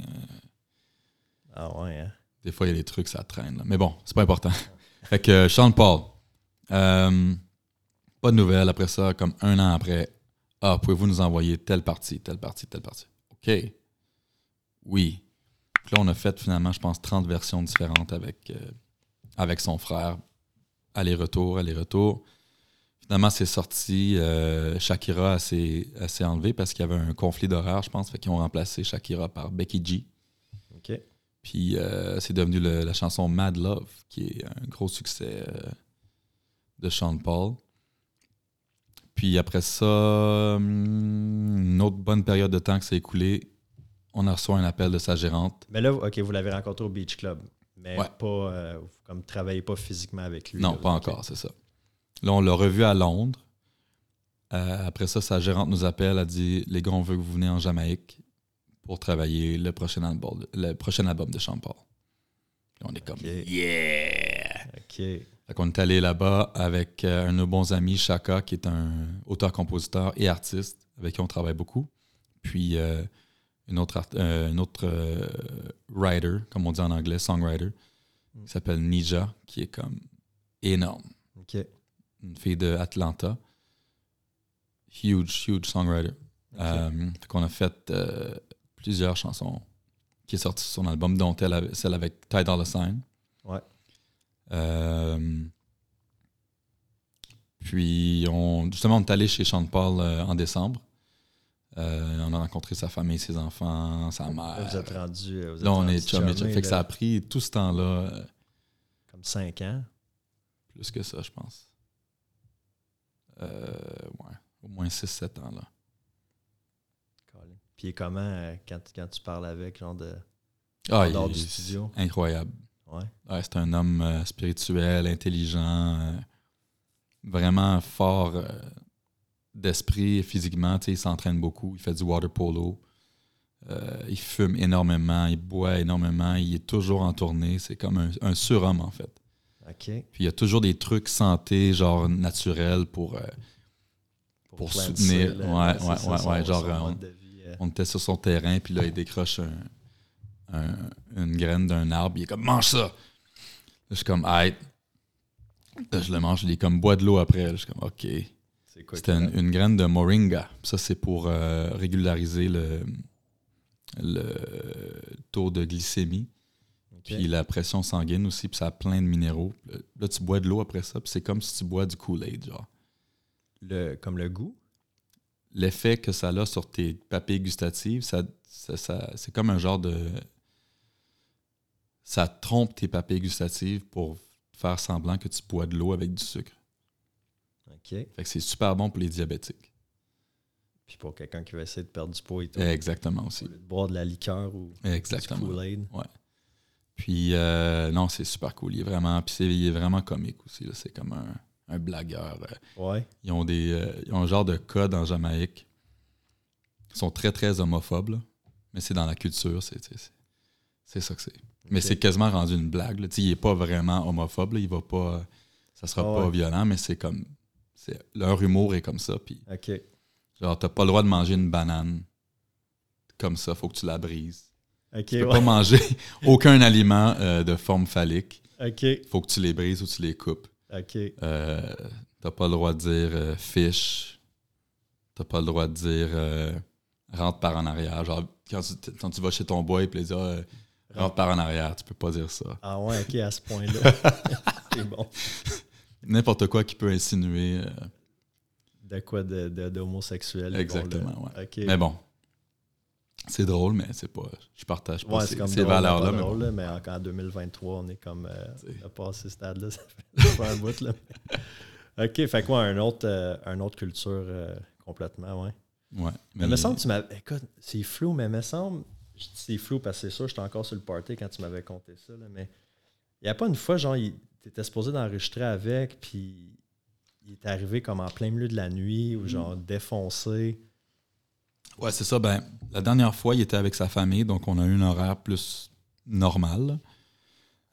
Ah ouais, hein? Des fois, il y a des trucs, ça traîne. là. Mais bon, c'est pas important. fait que Sean Paul, euh, pas de nouvelles après ça, comme un an après. Ah, pouvez-vous nous envoyer telle partie, telle partie, telle partie? OK. Oui. Puis là, on a fait finalement, je pense, 30 versions différentes avec, euh, avec son frère aller-retour, aller-retour. Finalement, c'est sorti. euh, Shakira s'est enlevée parce qu'il y avait un conflit d'horaire, je pense. Fait qu'ils ont remplacé Shakira par Becky G. OK. Puis euh, c'est devenu le- la chanson Mad Love, qui est un gros succès euh, de Sean Paul. Puis après ça, hum, une autre bonne période de temps qui s'est écoulée, on a reçu un appel de sa gérante. Mais là, OK, vous l'avez rencontré au Beach Club. Mais Ouais. pas, euh, vous comme travaillez pas physiquement avec lui. Non, là. pas encore, c'est ça. Là, on l'a revu à Londres. Euh, après ça, sa gérante nous appelle, elle dit Les gars, on veut que vous venez en Jamaïque pour travailler le prochain album, de- le prochain album de Sean Paul. Puis on est comme. Yeah! OK. Fait qu'on est allé là-bas avec euh, un de nos bons amis, Chaka, qui est un auteur-compositeur et artiste avec qui on travaille beaucoup. Puis euh, une autre, euh, une autre writer, comme on dit en anglais, songwriter, qui s'appelle Nija, qui est comme énorme. OK. Une fille de Atlanta. Huge, huge songwriter. Euh, fait qu'on a fait euh, plusieurs chansons qui est sorti sur son album, dont elle celle avec Ty Dolla Sign. Ouais. Euh, puis, on, justement, on est allé chez Sean Paul euh, en décembre. Euh, on a rencontré sa famille, ses enfants, sa mère. Vous êtes rendu. euh, vous êtes Là, on est chum Fait que ça a pris tout ce temps-là, euh, Comme 5 ans. plus que ça, je pense. Euh, ouais, au moins 6-7 ans, là. Puis il est comment euh, quand, quand tu parles avec, genre de. Ah, il du studio? Incroyable. Ouais. Ouais, c'est un homme euh, spirituel, intelligent, vraiment fort d'esprit physiquement. tu sais, Il s'entraîne beaucoup, il fait du water polo. Il fume énormément, il boit énormément, il est toujours en tournée. C'est comme un, un surhomme, en fait. Puis il y a toujours des trucs santé, genre naturels pour. euh, Pour soutenir. Ouais, ouais, ça, ouais, son- ouais, genre, son euh, vie, euh. on était sur son terrain, puis là, il décroche un- un- une graine d'un arbre, il est comme mange ça. Là, je suis comme aïe. Là, je le mange, il est comme bois de l'eau après. Là, je suis comme ok. C'était une, une graine de moringa. Ça, c'est pour euh, régulariser le, le taux de glycémie, puis la pression sanguine aussi, puis ça a plein de minéraux. Là, tu bois de l'eau après ça, puis c'est comme si tu bois du Kool-Aid, genre. Le, comme le goût? l'effet que ça a sur tes papilles gustatives, ça, ça- ça- c'est comme un genre de. Ça trompe tes papilles gustatives pour faire semblant que tu bois de l'eau avec du sucre. OK. Fait que c'est super bon pour les diabétiques. Puis pour quelqu'un qui veut essayer de perdre du poids et tout. Exactement Au aussi. boire de la liqueur ou Exactement. du Kool-Aid. Puis, euh, non, c'est super cool. Il est vraiment, puis c'est- il est vraiment comique aussi. C'est comme un, un blagueur. euh. Ouais. Ils ont, des, euh, ils ont un genre de code en Jamaïque. Ils sont très, très homophobes, là. mais c'est dans la culture. C'est, ça que c'est. Mais c'est quasiment rendu une blague. Là. Il n'est pas vraiment homophobe. Là. Il va pas. Ça sera Ah pas ouais. violent, mais c'est comme. C'est, leur humour est comme ça. Puis, OK. genre, t'as pas le droit de manger une banane comme ça. Faut que tu la brises. OK. Tu peux ouais. pas manger aucun aliment euh, de forme phallique. OK. Faut que tu les brises ou tu les coupes. OK. Euh, t'as pas le droit de dire euh, fish. T'as pas le droit de dire euh, rentre par en arrière. Genre, quand tu, quand tu vas chez ton boy et dit ah, euh, rentre par en arrière, tu peux pas dire ça. Ah ouais, OK, à ce point-là. c'est bon. N'importe quoi qui peut insinuer. De quoi de, de, d'homosexuel. Exactement, bon, ouais. OK. Mais bon, c'est drôle, mais c'est pas. Je partage pas Ouais, ces, c'est drôle, mais valeurs-là. pas mais drôle, bon. là, mais en 2023, on est comme euh, C'est- passé ce stade-là, ça fait, fait un bout. Là. OK, fait quoi, un autre, euh, un autre culture euh, complètement, ouais. Ouais, Mais, me semble que tu m'avais. Écoute, c'est flou, mais me semble. C'est flou parce que c'est sûr, j'étais encore sur le party quand tu m'avais conté ça, là, mais il n'y a pas une fois, genre, il t'étais supposé d'enregistrer avec, puis il est arrivé comme en plein milieu de la nuit, ou genre défoncé. Ouais, c'est ça. Ben, la dernière fois, il était avec sa famille, donc on a eu un horaire plus normal.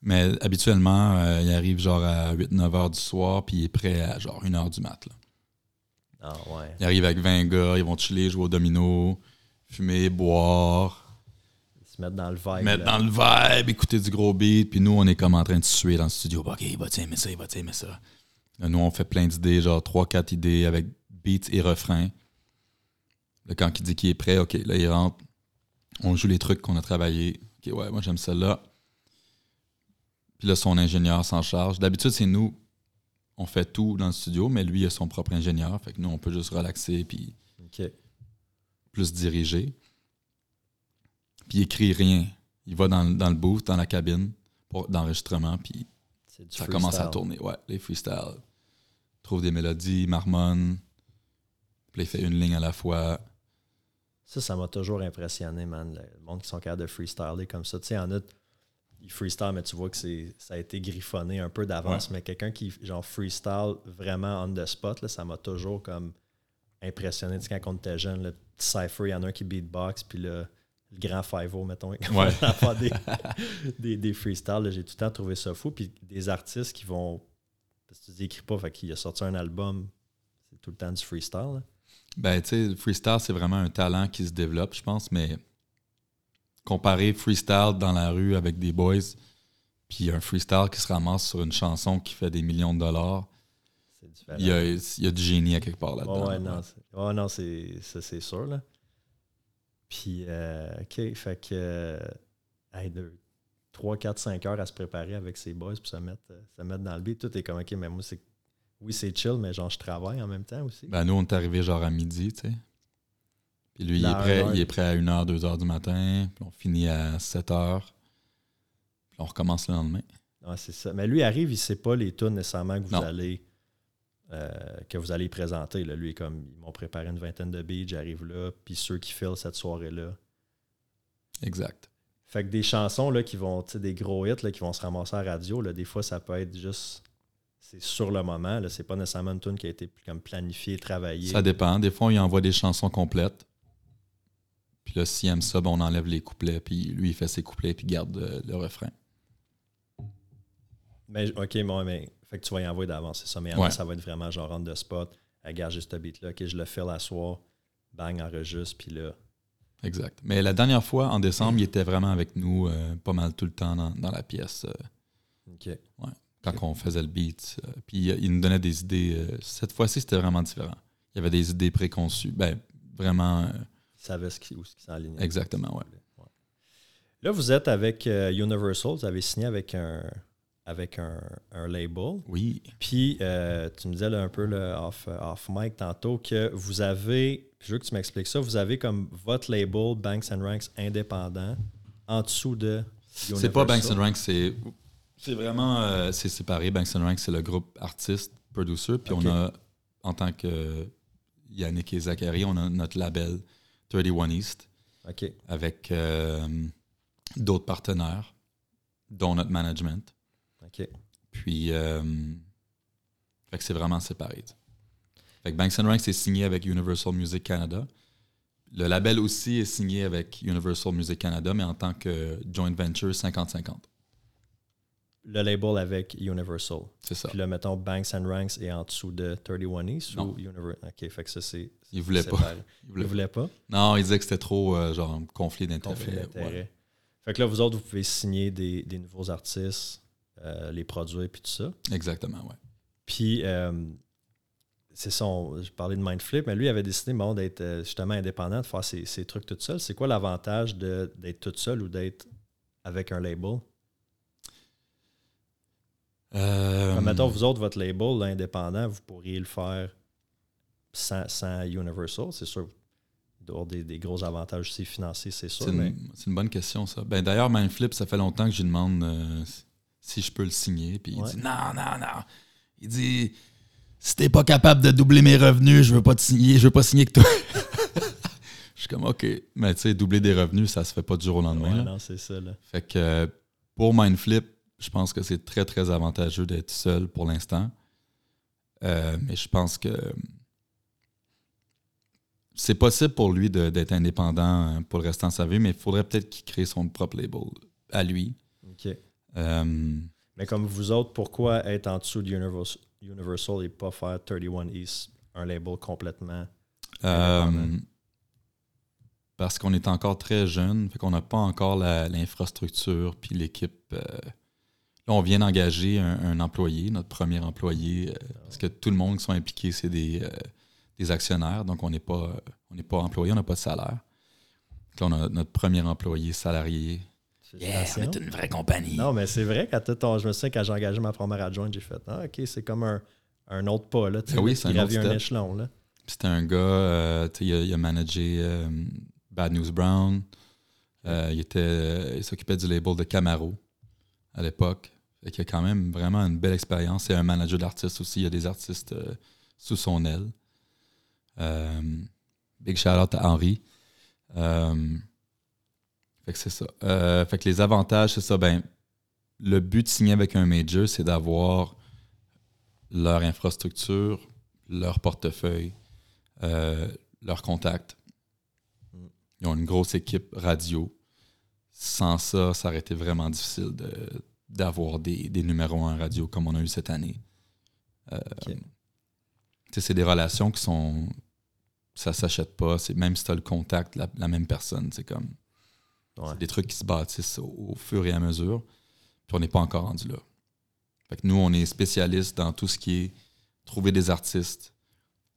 Mais habituellement, euh, il arrive genre à 8-9 heures du soir, puis il est prêt à genre 1 heure du mat. là. Ah ouais. Il arrive avec 20 gars, ils vont chiller, jouer au domino, fumer, boire, Ils se mettent dans le vibe. mettre dans le vibe, écouter du gros beat, puis nous, on est comme en train de suer dans le studio. Ok, il va aimer ça, il va aimer ça. Là, nous, on fait plein d'idées, genre 3-4 idées avec beats et refrains. Là, quand il dit qu'il est prêt, ok, là, il rentre. On joue les trucs qu'on a travaillés. Ok, ouais, moi, j'aime celle-là. Puis là, son ingénieur s'en charge. D'habitude, c'est nous on fait tout dans le studio, mais lui, il a son propre ingénieur. Fait que nous, on peut juste relaxer puis plus diriger. Puis il écrit rien. Il va dans, dans le booth, dans la cabine pour- d'enregistrement, puis ça commence à tourner. Ouais, les freestyles. Trouve des mélodies, marmonne. Puis il fait une ligne à la fois. Ça, ça m'a toujours impressionné, man. Le monde qui sont capables de freestyler comme ça. Tu sais, en a, ils freestyle, mais tu vois que ça a été griffonné un peu d'avance. Mais quelqu'un qui, genre, freestyle vraiment on the spot, là, ça m'a toujours comme impressionné. Tu sais, quand on était jeune, le petit Cypher, il y en a un qui beatbox, puis le, le grand 5 mettons, il Ouais. à des, des, des freestyles. J'ai tout le temps trouvé ça fou. Puis des artistes qui vont. Parce que tu dis, écris pas, fait qu'il a sorti un album, c'est tout le temps du freestyle. là. Ben, tu sais, le freestyle, c'est vraiment un talent qui se développe, je pense, mais comparer freestyle dans la rue avec des boys, puis un freestyle qui se ramasse sur une chanson qui fait des millions de dollars, il y a, il y a du génie à quelque part là-dedans. Ouais, ouais, non, non, c'est sûr. Là. Puis, euh, OK, fait que. euh, hey, deux, 3, 4, 5 heures à se préparer avec ses boys pour se mettre, euh, se mettre dans le beat. Tout est comme, OK, mais moi, c'est. Oui, c'est chill, mais genre, je travaille en même temps aussi. Ben, nous, on est arrivé genre à midi, tu sais. Puis lui, il est, prêt, il est prêt à 1h, 2h du matin. Puis on finit à 7h. Puis on recommence le lendemain. Ouais, c'est ça. Mais lui arrive, il sait pas les tunes nécessairement que vous Non. allez. euh, que vous allez présenter. Là. Lui, comme ils m'ont préparé une vingtaine de beats, j'arrive là, puis ceux qui filent cette soirée-là. Exact. Fait que des chansons là, qui vont, tu sais, des gros hits là, qui vont se ramasser à la radio, là, des fois, ça peut être juste. C'est sur le moment. Là, c'est pas nécessairement une tune qui a été comme planifiée, travaillée. Ça dépend. Des fois, il envoie des chansons complètes. Puis là, s'il aime ça, ben, on enlève les couplets. Puis lui, il fait ses couplets puis garde euh, le refrain. Mais OK, bon, mais fait que tu vas y envoyer d'avance, c'est ça. Mais en Ouais. a, ça va être vraiment genre on the spot. Regarde juste ce beat-là, OK, je le fais la soir, bang, enregistre, puis là. Exact. Mais la dernière fois, en décembre, il était vraiment avec nous euh, pas mal tout le temps dans, dans la pièce euh, OK. Quand on faisait le beat. euh, puis euh, il nous donnait des idées. euh, cette fois-ci, c'était vraiment différent. Il y avait des idées préconçues. Ben, vraiment. Il savait ce qui, où ce qui s'enlignait. Exactement, ouais. Ouais. Là, vous êtes avec euh, Universal, vous avez signé avec un, avec un, un label. oui. Puis, euh, tu me disais là, un peu là, off, off mic tantôt que vous avez, je veux que tu m'expliques ça, vous avez comme votre label Banks and Ranks indépendant en dessous de. C'est pas Banks and Ranks, c'est c'est vraiment euh, c'est séparé. Banks and Ranks, c'est le groupe artiste, producer. Puis on a, en tant que Yannick et Zachary, on a notre label 31 East OK. avec euh, d'autres partenaires, dont notre management. OK. Puis, euh, fait que c'est vraiment séparé. Fait que Banks and Ranks est signé avec Universal Music Canada. Le label aussi est signé avec Universal Music Canada, mais en tant que joint venture 50-50. Le label avec Universal. C'est ça. Puis là, mettons, Banks and Ranks est en dessous de 31 East Non. ou Universal. OK, fait que ça, c'est. Il voulait c'est pas. Il Il voulait- pas? Non, il disait que c'était trop, euh, genre, conflit d'intérêt. conflit d'intérêt. Ouais. Fait que là, vous autres, vous pouvez signer des, des nouveaux artistes, euh, les produire, puis tout ça. Exactement, ouais. Puis, euh, c'est ça, on- je parlais de Mindflip, mais lui il avait décidé bon, d'être justement indépendant, de faire ses, ses trucs tout seul. C'est quoi l'avantage d'être tout seul ou d'être avec un label? Euh, mettons, vous autres, votre label, indépendant, vous pourriez le faire sans, sans Universal, c'est sûr. Il doit y avoir des, des gros avantages aussi financiers, c'est sûr. c'est Mais... une, bonne question, ça. Ben, D'ailleurs, Mindflip, ça fait longtemps que je lui demande euh, si je peux le signer. Puis il dit non, non, non. Il dit si t'es pas capable de doubler mes revenus, je veux pas te signer, je veux pas signer que toi. je suis comme OK. Mais tu sais, doubler des revenus, ça se fait pas du jour au lendemain. Ouais, non, c'est ça. Là. Fait que euh, pour Mindflip, je pense que c'est très, très avantageux d'être seul pour l'instant. Euh, mais je pense que c'est possible pour lui d'être indépendant euh, pour le restant de sa vie, mais il faudrait peut-être qu'il crée son propre label à lui. OK. Euh, Mais comme vous autres, pourquoi être en dessous de Universal, Universal et pas faire 31 East, un label complètement euh, parce qu'on est encore très jeune, fait qu'on n'a pas encore l'infrastructure puis l'équipe. euh, on vient d'engager un, un employé, notre premier employé, euh, parce que tout le monde qui sont impliqués, c'est des, euh, des actionnaires, donc on n'est pas, on n'est pas employé, on n'a pas de salaire. Donc là, on a notre premier employé salarié. Félicitations. une vraie compagnie. Non, mais c'est vrai, quand ton, je me souviens quand j'ai engagé ma première adjointe, j'ai fait Ah, OK, c'est comme un, un autre pas, là. tu Ben oui, là, c'est un autre un échelon, là. Puis C'était un gars, euh, tu sais, il, a, il a managé euh, Bad News Brown. Euh, il, était, il s'occupait du label de Camaro à l'époque. Fait qu'il a quand même vraiment une belle expérience. C'est un manager d'artistes aussi. Il y a des artistes euh, sous son aile. Euh, big shout out à Henri. Euh, fait que c'est ça. Fait que les avantages, c'est ça. Ben, le but de signer avec un major, c'est d'avoir leur infrastructure, leur portefeuille, leurs contacts. Mm. Ils ont une grosse équipe radio. Sans ça, ça aurait été vraiment difficile de- d'avoir des, des numéros en radio comme on a eu cette année. Euh, C'est des relations qui sont. Ça s'achète pas. C'est Même si tu as le contact, la, la même personne, c'est comme. Ouais. Des trucs qui se bâtissent au, au fur et à mesure. Puis on n'est pas encore rendu là. Fait que nous, on est spécialistes dans tout ce qui est trouver des artistes,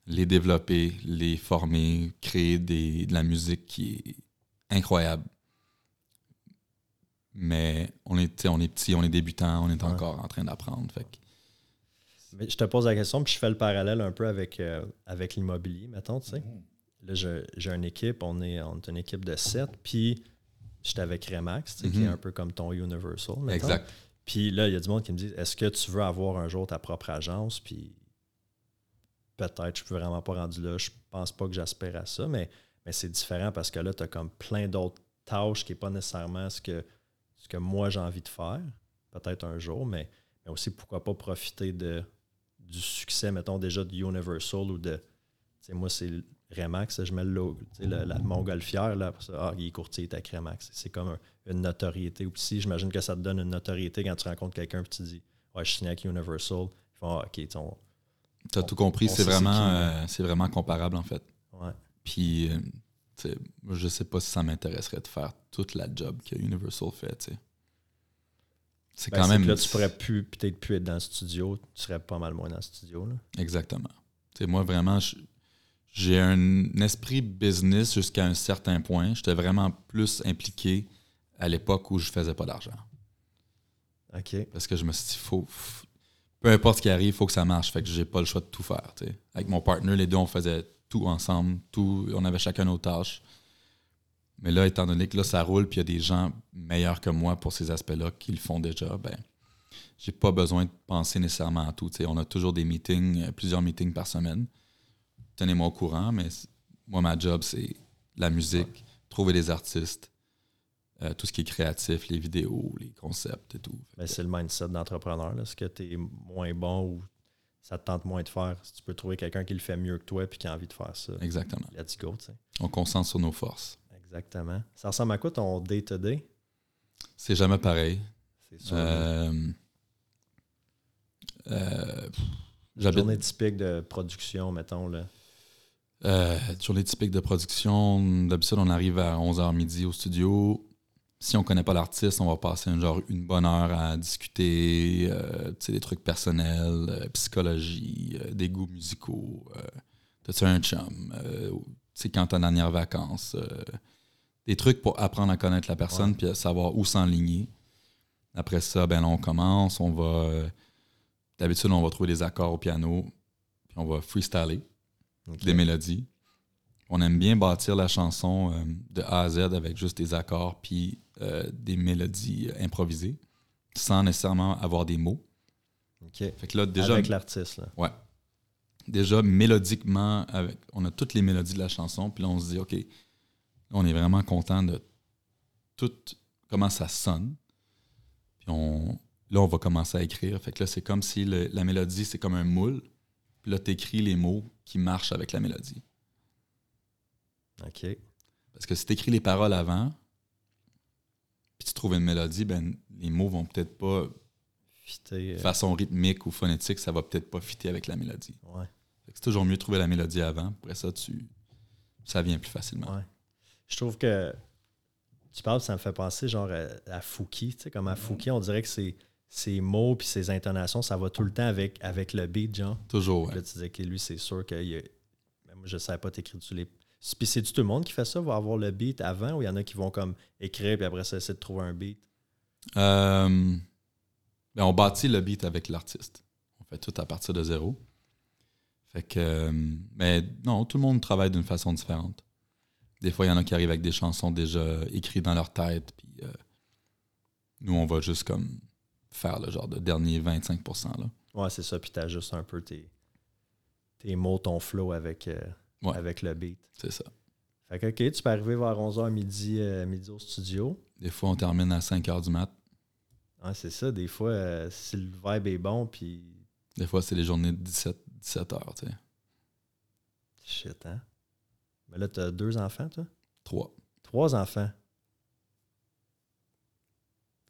les développer, les former, créer des, de la musique qui est incroyable. Mais on est, on est petit, on est débutant, on est Ouais. encore en train d'apprendre. Fait que Mais je te pose la question, puis je fais le parallèle un peu avec, euh, avec l'immobilier, mettons, tu sais. Là, j'ai une équipe, on est, on est une équipe de sept, puis j'étais avec Remax, tu sais, qui est Mhm. un peu comme ton Universal. mettons. Exact. Puis là, il y a du monde qui me dit Est-ce que tu veux avoir un jour ta propre agence? Puis peut-être, je suis vraiment pas rendu là. Je pense pas que j'aspire à ça, mais, mais c'est différent parce que là, tu as comme plein d'autres tâches qui n'est pas nécessairement ce que, que moi j'ai envie de faire. Peut-être un jour, mais, mais aussi pourquoi pas profiter de, du succès, mettons déjà de Universal ou de. moi, c'est Remax, je mets le logo, la montgolfière, là, ça, ah, il est courtier, il est avec Remax. C'est comme un- une notoriété aussi. J'imagine que ça te donne une notoriété quand tu rencontres quelqu'un et tu dis Ouais, je suis avec Universal. Ils font Ah, ok, tu sais, on- Tu as On- tout compris. C'est vraiment, euh, c'est vraiment comparable, en fait. ouais. Puis, euh, tu sais, moi, je sais pas si ça m'intéresserait de faire toute la job que Universal fait. C'est Ben, quand même. que là, tu pourrais plus, peut-être plus être dans le studio. Tu serais pas mal moins dans le studio. Là. Exactement. Moi, vraiment, j'ai un esprit business jusqu'à un certain point. J'étais vraiment plus impliqué à l'époque où je faisais pas d'argent. OK. Parce que je me suis dit, faut, peu importe ce qui arrive, il faut que ça marche. Fait que j'ai pas le choix de tout faire. Avec mon partner, les deux, on faisait tout ensemble. Tout, on avait chacun nos tâches. Mais là, étant donné que là, ça roule, puis il y a des gens meilleurs que moi pour ces aspects-là qui le font déjà, ben, j'ai pas besoin de penser nécessairement à tout. On a toujours des meetings, euh, plusieurs meetings par semaine. Tenez-moi au courant, mais moi, ma job, c'est la musique, trouver des artistes, euh, tout ce qui est créatif, les vidéos, les concepts et tout. Fait Ben, c'est le mindset d'entrepreneur. Est-ce que tu es moins bon ou ça te tente moins de faire? Si tu peux trouver quelqu'un qui le fait mieux que toi et qui a envie de faire ça, Exactement. let's go. tu sais. On concentre sur nos forces. Exactement. Ça ressemble à quoi ton day-to-day? C'est jamais pareil. C'est sûr. Euh, euh, Une j'habite- journée typique de production, mettons. Là. euh, journée typique de production. D'habitude, on arrive à 11h midi au studio. Si on connaît pas l'artiste, on va passer un genre une bonne heure à discuter euh, des trucs personnels, euh, psychologie, euh, des goûts musicaux. T'as-tu un chum? Tu sais, quand ta dernière vacances? des trucs pour apprendre à connaître la personne puis à savoir où s'enligner. Après ça, ben là, on commence. On va. D'habitude, on va trouver des accords au piano, puis on va freestyler des mélodies. On aime bien bâtir la chanson euh, de A à Z avec juste des accords puis euh, des mélodies euh, improvisées, sans nécessairement avoir des mots. OK. Fait que là, déjà, Avec l'artiste. là. ouais. Déjà, mélodiquement, avec, on a toutes les mélodies de la chanson, puis là, on se dit, OK, on est vraiment content de tout comment ça sonne. Puis on, là, on va commencer à écrire. Fait que là, c'est comme si le- la mélodie, c'est comme un moule. Puis là, tu écris les mots qui marchent avec la mélodie. OK. Parce que si tu écris les paroles avant, puis tu trouves une mélodie, ben, les mots vont peut-être pas, Fitter, de euh, façon rythmique ou phonétique, ça va peut-être pas fitter avec la mélodie. ouais. C'est toujours mieux de trouver la mélodie avant. Après ça, tu, ça vient plus facilement. Ouais. Je trouve que tu parles, ça me fait penser genre à, à Fouki. Tu sais, comme à Fouki, on dirait que ses, ses mots puis ses intonations, ça va tout le temps avec, avec le beat, genre. Toujours, ouais. Là, tu disais que lui, c'est sûr que il y a- ben, moi, je ne savais pas t'écrire dessus les. Puis c'est-tu tout le monde qui fait ça, va avoir le beat avant ou il y en a qui vont comme écrire puis après ça essayer de trouver un beat? Euh, ben, on bâtit le beat avec l'artiste. On fait tout à partir de zéro. Fait que, euh, mais non, tout le monde travaille d'une façon différente. Des fois, il y en a qui arrivent avec des chansons déjà écrites dans leur tête, puis euh, nous, on va juste comme faire le genre de dernier 25%. Là. Ouais, c'est ça. Puis t'ajustes un peu tes, tes mots, ton flow avec, euh, Ouais. avec le beat. C'est ça. Fait que, OK, tu peux arriver vers 11h midi, euh, midi au studio. Des fois, on termine à 5 h du mat. Ouais, c'est ça. Des fois, euh, si le vibe est bon, puis Des fois, c'est les journées de 17, 17 heures, tu sais. shit, hein? Mais là, t'as deux enfants, toi? Trois. Trois enfants.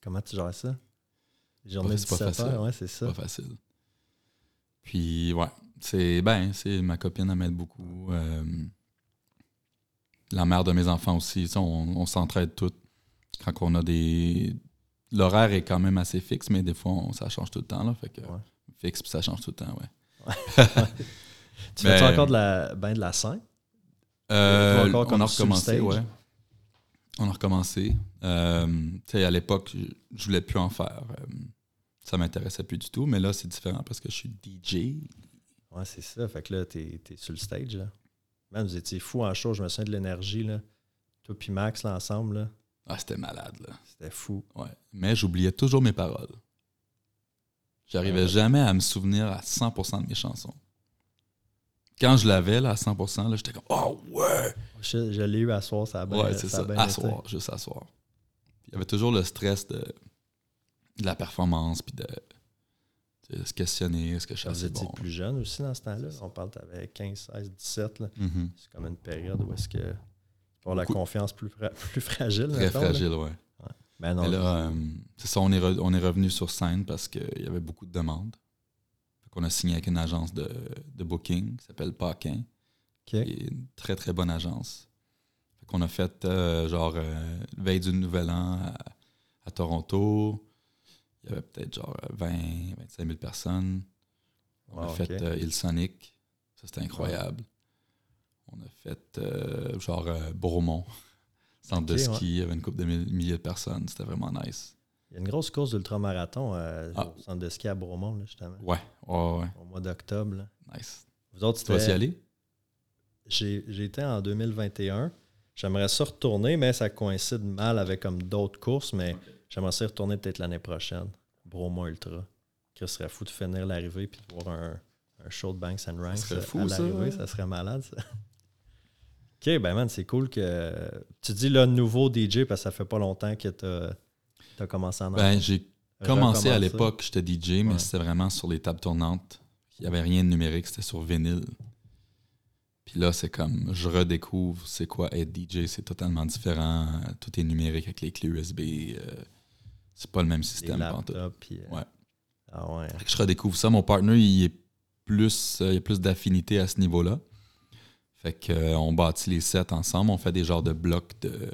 Comment tu gères ça? Les journées de pas 17 facile. heures, ouais, c'est ça. Pas facile. Puis, ouais, c'est ben, c'est ma copine, elle m'aide beaucoup. Euh, la mère de mes enfants aussi, on, on s'entraide toutes. Quand on a des. L'horaire est quand même assez fixe, mais des fois, on- ça change tout le temps. Là, fait que, Ouais. Fixe, puis ça change tout le temps, ouais. Tu Mais- fais encore de la, ben de la scène? Euh, on a recommencé, ouais. On a recommencé. Euh, à l'époque, je- je voulais plus en faire. Euh, ça m'intéressait plus du tout, mais là, c'est différent parce que je suis DJ. Ouais, c'est ça. Fait que là, t'es es sur le stage, là. Man, vous étiez fou en show. Je me souviens de l'énergie, là. Toi puis Max, là, ensemble, là. Ah, c'était malade, là. C'était fou. Ouais. Mais j'oubliais toujours mes paroles. J'arrivais Ouais. jamais à me souvenir à 100% de mes chansons. Quand je l'avais, là, à 100%, là, j'étais comme « Oh, ouais! Je, je l'ai eu à soir, ça a » bien Ouais, c'est ça. a bien Asseoir, juste asseoir. Puis Il y avait toujours le stress de, de la performance, puis de se questionner, est-ce que je suis été. Vous étiez plus jeune aussi dans ce temps-là. On parle, t'avais 15, 16, 17, là. Mhm. C'est comme une période où est-ce que... Pour la confiance plus, fra- plus fragile, Très mettons, fragile, ouais. Ben non, là, euh, c'est ça, on est, on est revenu sur scène parce qu'il y avait beaucoup de demandes. On a signé avec une agence de, de booking qui s'appelle Paquin, qui est une très très bonne agence. Fait qu'on a fait euh, genre euh, veille du nouvel an à, à Toronto. Il y avait peut-être genre 20, 25 000 personnes. On a Wow, fait euh, Il Sonic. Ça, c'était incroyable. On a fait euh, genre euh, Bromont, centre de ski. Il y avait une couple de milliers de personnes. C'était vraiment nice. Il y a une grosse course d'ultramarathon euh, Ah. au centre de ski à Bromont, là, justement, Ouais, ouais, ouais. au mois d'octobre. Nice. Vous autres, Tu vas y aller? J'ai j'ai été en 2021. J'aimerais ça retourner, mais ça coïncide mal avec comme d'autres courses, mais j'aimerais ça y retourner peut-être l'année prochaine. Bromont Ultra. Ce serait fou de finir l'arrivée puis de voir un, un show de Banks and Ranks à fou, ça, l'arrivée. ouais. Ça serait malade, ça. OK, ben man, c'est cool que... Tu dis le nouveau DJ parce que ça fait pas longtemps que tu as, commencé en Ben, j'ai commencé à l'époque, j'étais DJ, mais Ouais. c'était vraiment sur les tables tournantes. Il n'y avait rien de numérique, c'était sur vinyle. Puis là, c'est comme, je redécouvre c'est quoi être DJ, c'est totalement différent. Tout est numérique avec les clés USB. euh, c'est pas le même système. laptops. euh, Ouais. Ah ouais. Je redécouvre ça. Mon partner, il est plus, euh, il a plus d'affinité à ce niveau-là. Fait que, euh, on bâtit les sets ensemble. On fait des genres de blocs de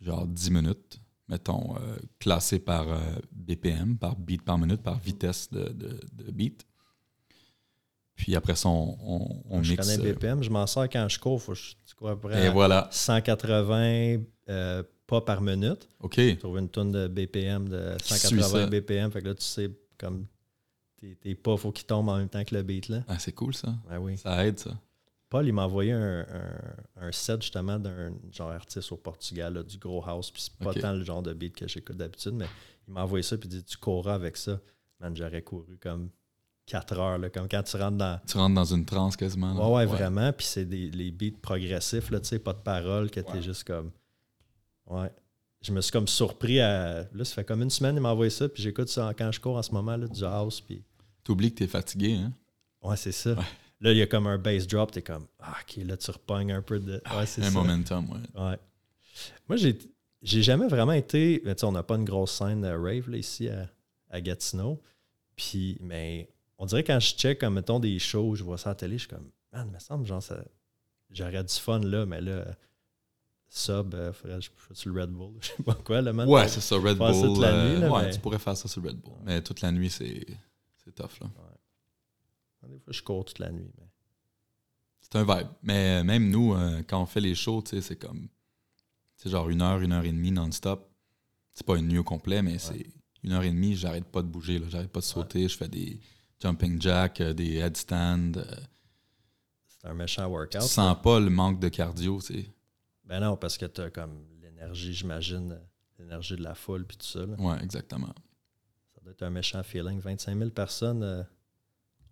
genre 10 minutes, mettons, euh, classés par euh, BPM, par beat par minute, par vitesse de, de- de beat. Puis après ça, on, on, on je mixe. connais BPM, je m'en sers quand je cours. Faut que je, tu cours et voilà. 180 euh, pas par minute. OK. Trouver une tonne de BPM de Qui suit 180 ça. BPM. Fait que là, tu sais, comme tes, pas, faut qu'ils tombent en même temps que le beat. Là. Ah, c'est cool, ça. Ouais, oui. Ça aide, ça. Paul, il m'a envoyé un, un- un set justement d'un genre artiste au Portugal, là, du gros house. Puis c'est pas tant le genre de beat que j'écoute d'habitude, mais il m'a envoyé ça. Puis il dit Tu courras avec ça. Man, j'aurais couru comme 4 heures. Là, comme quand tu rentres dans. Tu rentres dans une transe quasiment. là. Ouais, ouais, vraiment. Puis c'est des les beats progressifs, là, tu sais, pas de paroles, que t'es juste comme. Ouais. Je me suis comme surpris à. Là, ça fait comme une semaine, il m'a envoyé ça, puis j'écoute ça quand je cours en ce moment, là, du house, puis. T'oublies que t'es fatigué, hein? Ouais, c'est ça. Ouais. Là, il y a comme un bass drop, t'es comme. Ah, ok, là, tu repognes un peu de. Ouais, c'est Un ça. momentum, ouais. Ouais. Moi, j'ai. J'ai jamais vraiment été. mais tu sais, on n'a pas une grosse scène euh, rave là, ici à, à Gatineau. Puis, mais on dirait quand je check, comme mettons des shows, je vois ça à la télé, je suis comme, man, il me semble, genre, ça, j'aurais du fun là, mais là, sub, euh, faudrait que je fasse sur le Red Bull, je sais pas quoi, là, man. Ouais, c'est ça, Red Bull. toute la euh, nuit, là, ouais, mais- tu pourrais faire ça sur Red Bull. Mais toute la nuit, c'est c'est tough, là. Des fois, je cours toute la nuit. Mais... C'est un vibe. Mais euh, même nous, euh, quand on fait les shows, tu sais, c'est comme. C'est genre une heure, une heure et demie non-stop. C'est pas une nuit au complet, mais c'est une heure et demie, j'arrête pas de bouger, là. J'arrête pas de sauter. Je fais des jumping jacks, euh, des headstands. C'est un méchant Tu workout. sens pas le manque de cardio, tu sais. Ben non, parce que t'as comme l'énergie, j'imagine, l'énergie de la foule puis tout ça. Ouais, exactement. Ça doit être un méchant feeling. 25 000 personnes, euh,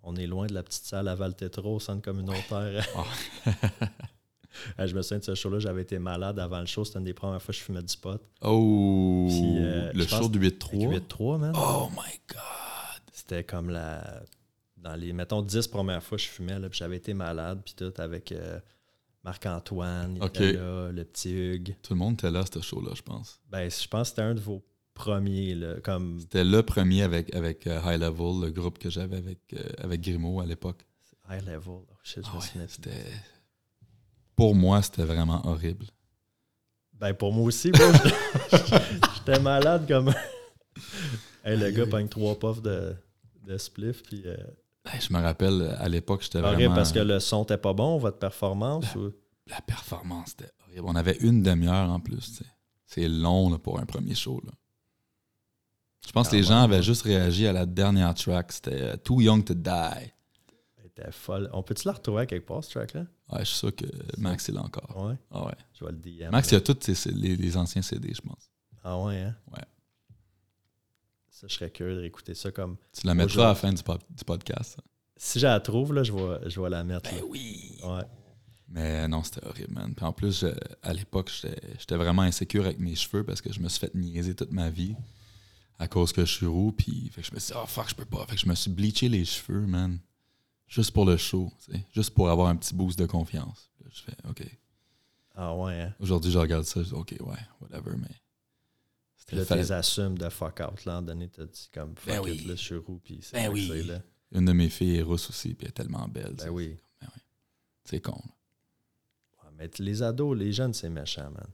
on est loin de la petite salle à Val-Tétro, au centre communautaire. Euh, je me souviens de ce show-là, j'avais été malade avant le show. C'était une des premières fois que je fumais du pot. Oh, Puis, euh, le show du Avec 8-3. 8-3, man. Oh my God. C'était comme la. Dans les, mettons, 10 premières fois que je fumais, là, puis j'avais été malade, puis tout, avec euh, Marc-Antoine, il était là, le petit Hugues. Tout le monde était là, ce show-là, je pense. Ben, je pense que c'était un de vos premiers, là, comme C'était le premier avec, avec euh, High Level, le groupe que j'avais avec, euh, avec Grimaud à l'époque. high level. Oh, shit, je Ah ouais, c'était... Pour moi, c'était vraiment horrible. Ben, pour moi aussi, moi, j'étais- malade comme. hey, le gars pogne trois puffs de, de spliff, puis. euh, Hey, Je me rappelle, à l'époque, j'étais horrible vraiment... parce que le son était pas bon, votre performance. ou- La performance, c'était horrible. On avait une demi-heure en plus. C'est long là, pour un premier show. là. Je pense Ah que les ouais, gens avaient ouais. juste réagi à la dernière track. C'était euh, Too Young to Die. Ouais, Elle était folle. On peut-tu la retrouver à quelque part, ce track-là? je suis sûr que Max il l'a encore. Ouais. Ah ouais. Je vais le DM. Max, il là. a tous les, les anciens CD, je pense. Ah ouais, hein? Ouais. Ça, je serais curieux de réécouter ça comme. Tu la mettras à la fin du, pod- du podcast. ça. Si je la trouve, là, je vais, je vais la mettre. là. oui. Ouais. Mais non, c'était horrible, man. Puis en plus, je- à l'époque, j'étais vraiment insécure avec mes cheveux parce que je me suis fait niaiser toute ma vie à cause que je suis roux. Puis fait que je me suis dit, oh fuck, je peux pas. Fait que je me suis bleaché les cheveux, man. Juste pour le show. Juste pour avoir un petit boost de confiance. Là, je fais, OK. Ah ouais, hein? Aujourd'hui, je regarde ça, je dis, OK, ouais, whatever, mais. Puis là, C'était tu les assumes de fuck out. Là, en donné, t'as dit comme fuck Ben it, oui. là, je suis roux, puis c'est Ben oui. c'est, là. Une de mes filles est rousse aussi, puis elle est tellement belle. tu sais. Ben oui. C'est con. là. Ouais, mais les ados, les jeunes, c'est méchant, man.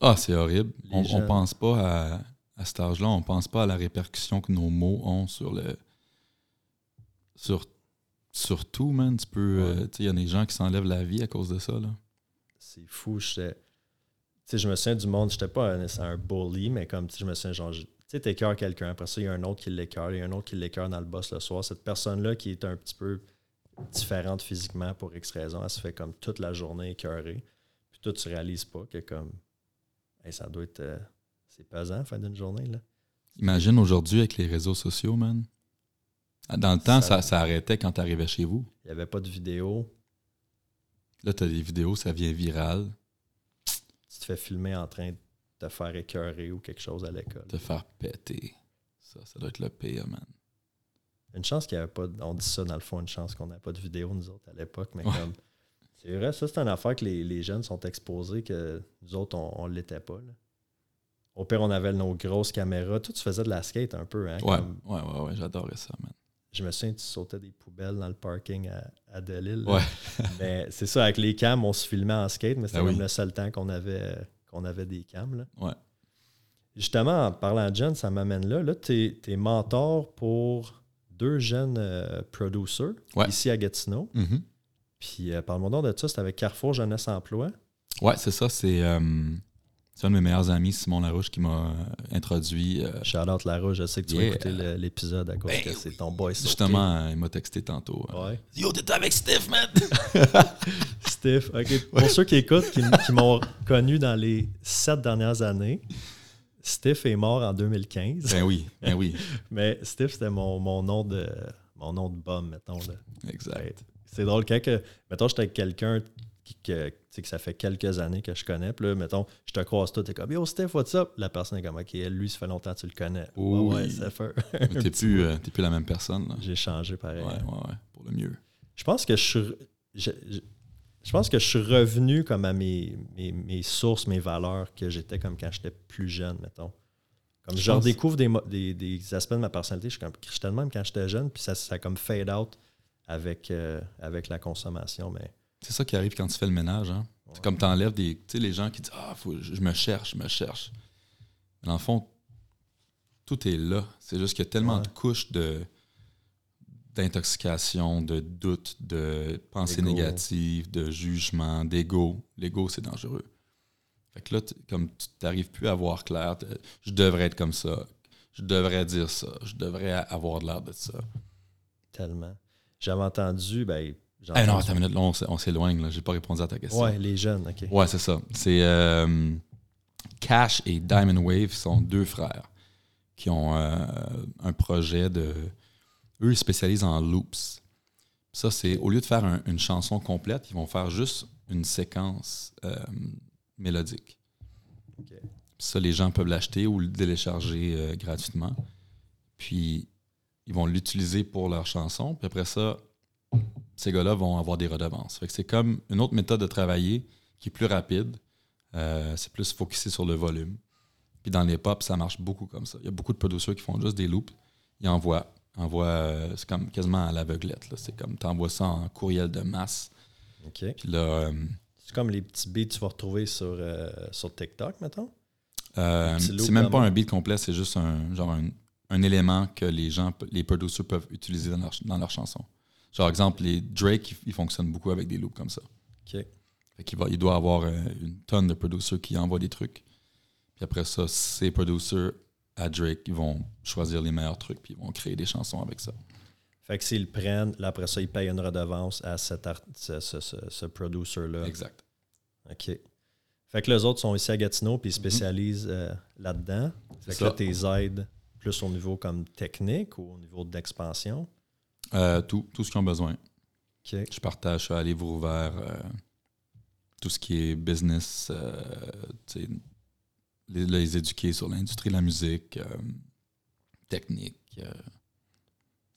Ah, c'est horrible. On, on pense pas à, à cet âge-là, on pense pas à la répercussion que nos mots ont sur le. Sur, sur tout, man. Tu peux. euh, Ouais. tu sais, il y a des gens qui s'enlèvent la vie à cause de ça, là. C'est fou. j'étais- Tu sais, je me souviens du monde, j'étais pas un, c'est un bully, mais comme, tu sais, je me souviens, genre, tu sais, t'écœures quelqu'un, après ça, il y a un autre qui l'écœure, il y a un autre qui l'écœure dans le boss le soir. Cette personne-là qui est un petit peu différente physiquement pour X raison, elle se fait comme toute la journée écœurée. Puis toi, tu réalises pas que comme, hey, ça doit être, euh, c'est pesant, fin d'une journée, là. Imagine aujourd'hui avec les réseaux sociaux, man. Dans le temps, Ça- ça, ça arrêtait quand tu arrivais chez vous. Il y avait pas de vidéo, Là, tu as des vidéos, ça vient viral, fais filmer en train de te faire écœurer ou quelque chose à l'école. te faire péter. Ça, ça doit être le pire, man. Une chance qu'il n'y avait pas. de- On dit ça dans le fond, une chance qu'on n'avait pas de vidéo, nous autres, à l'époque. Mais Ouais. comme. C'est vrai, ça, c'est une affaire que les, les jeunes sont exposés, que nous autres, on ne l'était pas. là. Au pire, on avait nos grosses caméras. Toi, tu faisais de la skate un peu. Hein, Ouais, comme- ouais, ouais, ouais, j'adorais ça, man. Je me souviens, tu sautais des poubelles dans le parking à, à Delille. Ouais. mais c'est ça, avec les cams, on se filmait en skate, mais c'était Ah oui. le seul temps qu'on avait, qu'on avait des cams. là. Ouais. Justement, en parlant de jeunes, ça m'amène là. Là, tu es, mentor pour deux jeunes euh, producers Ouais. ici à Gatineau. Mhm. Puis, euh, parle-moi donc de ça, c'est avec Carrefour Jeunesse Emploi. Ouais, c'est ça. C'est euh, c'est un de mes meilleurs amis, Simon Larouche, qui m'a euh, introduit. euh, out Larouche, je sais que tu Yeah. écouter le- l'épisode à cause Ben que c'est ton boy. sauté. justement, euh, il m'a texté tantôt. euh, Ouais. Yo, t'es avec Steve, man! Steve, OK. Pour ceux qui écoutent, qui, m'ont connu dans les sept dernières années, Steve est mort en 2015. ben oui, ben oui, Mais Steve, c'était mon, mon nom de mon nom de bum, mettons. Là. exact. C'est drôle quand que, mettons, j'étais avec quelqu'un que, que ça fait quelques années que je connais. Puis là, mettons, je te croise tout, t'es comme Yo Steve, what's up? La personne est comme OK, lui, ça fait longtemps que tu le connais. Oui. Ouais, ça fait. T'es plus, euh, t'es plus la même personne. Là. J'ai changé pareil. Ouais, ouais, ouais, pour le mieux. Je pense que je suis. Je, je- je pense que je suis revenu comme à mes, mes, mes sources, mes valeurs que j'étais comme quand j'étais plus jeune, mettons. Comme Je je redécouvre des, des, des aspects de ma personnalité, je suis comme j'étais de même quand j'étais jeune, puis ça, ça a comme fade out avec, euh, avec la consommation. Mais C'est ça qui arrive quand tu fais le ménage. Hein? Ouais. C'est comme t'enlèves des. Tu sais, les gens qui disent Ah, faut, je je me cherche, je me cherche. Mais dans le fond, tout est là. C'est juste qu'il y a tellement Ouais. de couches de d'intoxication, de doute, de pensées D'ego. négatives, de jugement, d'ego. L'ego, c'est dangereux. Fait que là, comme tu n'arrives plus à voir clair, je devrais être comme ça, je devrais dire ça, je devrais avoir de l'air de ça. tellement. J'avais entendu, ben, Ah non, attends une minute, là, on s'éloigne, là. J'ai pas répondu à ta question. Ouais, les jeunes, OK. Ouais, c'est ça. C'est euh, Cash et Diamond Wave sont deux frères qui ont euh, un projet de. Eux, ils spécialisent en loops. Ça, c'est au lieu de faire un- une chanson complète, ils vont faire juste une séquence euh, mélodique. OK. Ça, les gens peuvent l'acheter ou le télécharger gratuitement. Puis, ils vont l'utiliser pour leur chanson. Puis après ça, ces gars-là vont avoir des redevances. C'est comme une autre méthode de travailler qui est plus rapide. Euh, c'est plus focusé sur le volume. Puis dans les pop, ça marche beaucoup comme ça. Il y a beaucoup de producteurs qui font juste des loops. Ils envoient. envoient euh, c'est comme quasiment à l'aveuglette. C'est comme tu envoies ça en courriel de masse. OK. Puis là, euh, C'est comme les petits beats que tu vas retrouver sur, sur TikTok, mettons? C'est même pas un beat complet, c'est juste un genre un, un élément que les gens, les producers peuvent utiliser dans leur, dans leur chanson. Genre exemple, les Drake, ils, fonctionnent beaucoup avec des loops comme ça. OK. Fait qu'il va, il doit avoir euh, une tonne de producers qui envoient des trucs. Puis après ça, ces producers à Drake, ils vont choisir les meilleurs trucs puis ils vont créer des chansons avec ça. Fait que s'ils le prennent, là, après ça, ils payent une redevance à cet art- ce, ce, ce, ce producer-là. Exact. OK. Fait que les autres sont ici à Gatineau puis ils spécialisent euh, là-dedans. Fait que ça. là, tes aides plus au niveau comme technique ou au niveau d'expansion? Euh, tout, tout ce qu'ils ont besoin. OK. Je partage à livre ouvert, euh, tout ce qui est business, euh, les, les éduquer sur l'industrie de la musique, euh, technique,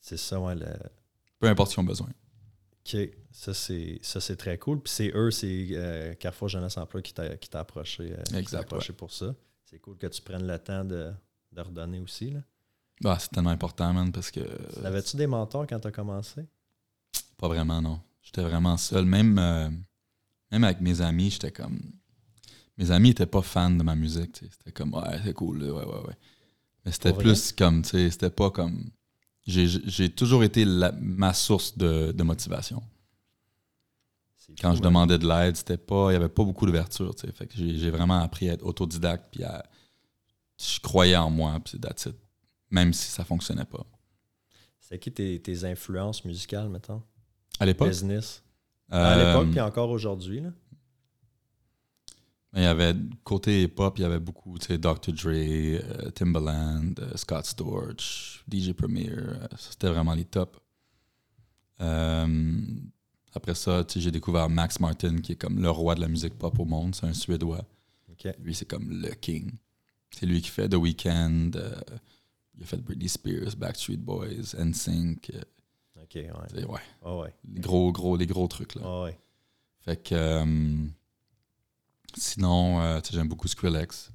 C'est ça, ouais. le- peu importe ce qu'ils ont besoin. OK. Ça, c'est ça, c'est très cool. Puis c'est eux, c'est Carrefour Jeunesse Emploi qui t'a qui t'a approché, qui t'a Exact, approché pour ça. C'est cool que tu prennes le temps de, de redonner aussi. Là. Bah, c'est tellement important, man, parce que. Avais-tu des mentors quand tu as commencé? Pas vraiment, non. J'étais vraiment seul. Même, euh, même avec mes amis, j'étais comme. Mes amis étaient pas fans de ma musique. C'était comme, ouais, c'est cool, ouais, ouais, ouais. Mais c'était plus comme, tu sais, c'était pas comme. J'ai toujours été la- ma source de, de motivation. Quand fou, je hein? demandais de l'aide, c'était pas. Il y avait pas beaucoup d'ouverture, tu sais. Fait que j'ai j'ai vraiment appris à être autodidacte, puis à. Je croyais en moi, puis that's it. Même si ça fonctionnait pas. C'est qui tes, tes influences musicales, mettons? À l'époque, Business. À l'époque, euh, puis encore aujourd'hui. là. Il y avait côté hip-hop, il y avait beaucoup, tu sais, Dr. Dre, euh, Timbaland, euh, Scott Storch, DJ Premier. C'était vraiment les tops. Euh, après ça, tu sais, j'ai découvert Max Martin, qui est comme le roi de la musique pop au monde. C'est un Suédois. Lui, c'est comme le king. C'est lui qui fait The Weeknd. euh, il a fait Britney Spears, Backstreet Boys, NSYNC. euh, OK, ouais. Ah ouais. les gros, gros, les gros trucs, là. Ah ouais. Fait que. euh, sinon, euh, tu sais, j'aime beaucoup Skrillex.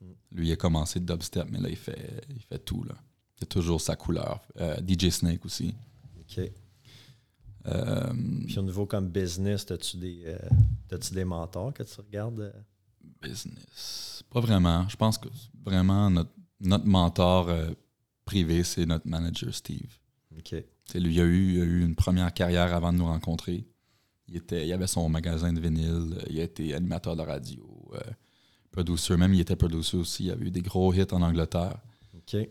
Mm. Lui, il a commencé de dubstep, mais là, il fait, il fait tout. Là. Il a toujours sa couleur. Euh, DJ Snake aussi. OK. Puis au niveau comme business, as-tu des, t'as-tu des mentors que tu regardes? business. Pas vraiment. Je pense que vraiment, notre, notre mentor euh, privé, c'est notre manager Steve. OK. C'est lui, il a, eu, il a eu une première carrière avant de nous rencontrer. Il, était, il avait son magasin de vinyle, euh, il a été animateur de radio, euh, producer, même il était producer aussi. Il avait eu des gros hits en Angleterre.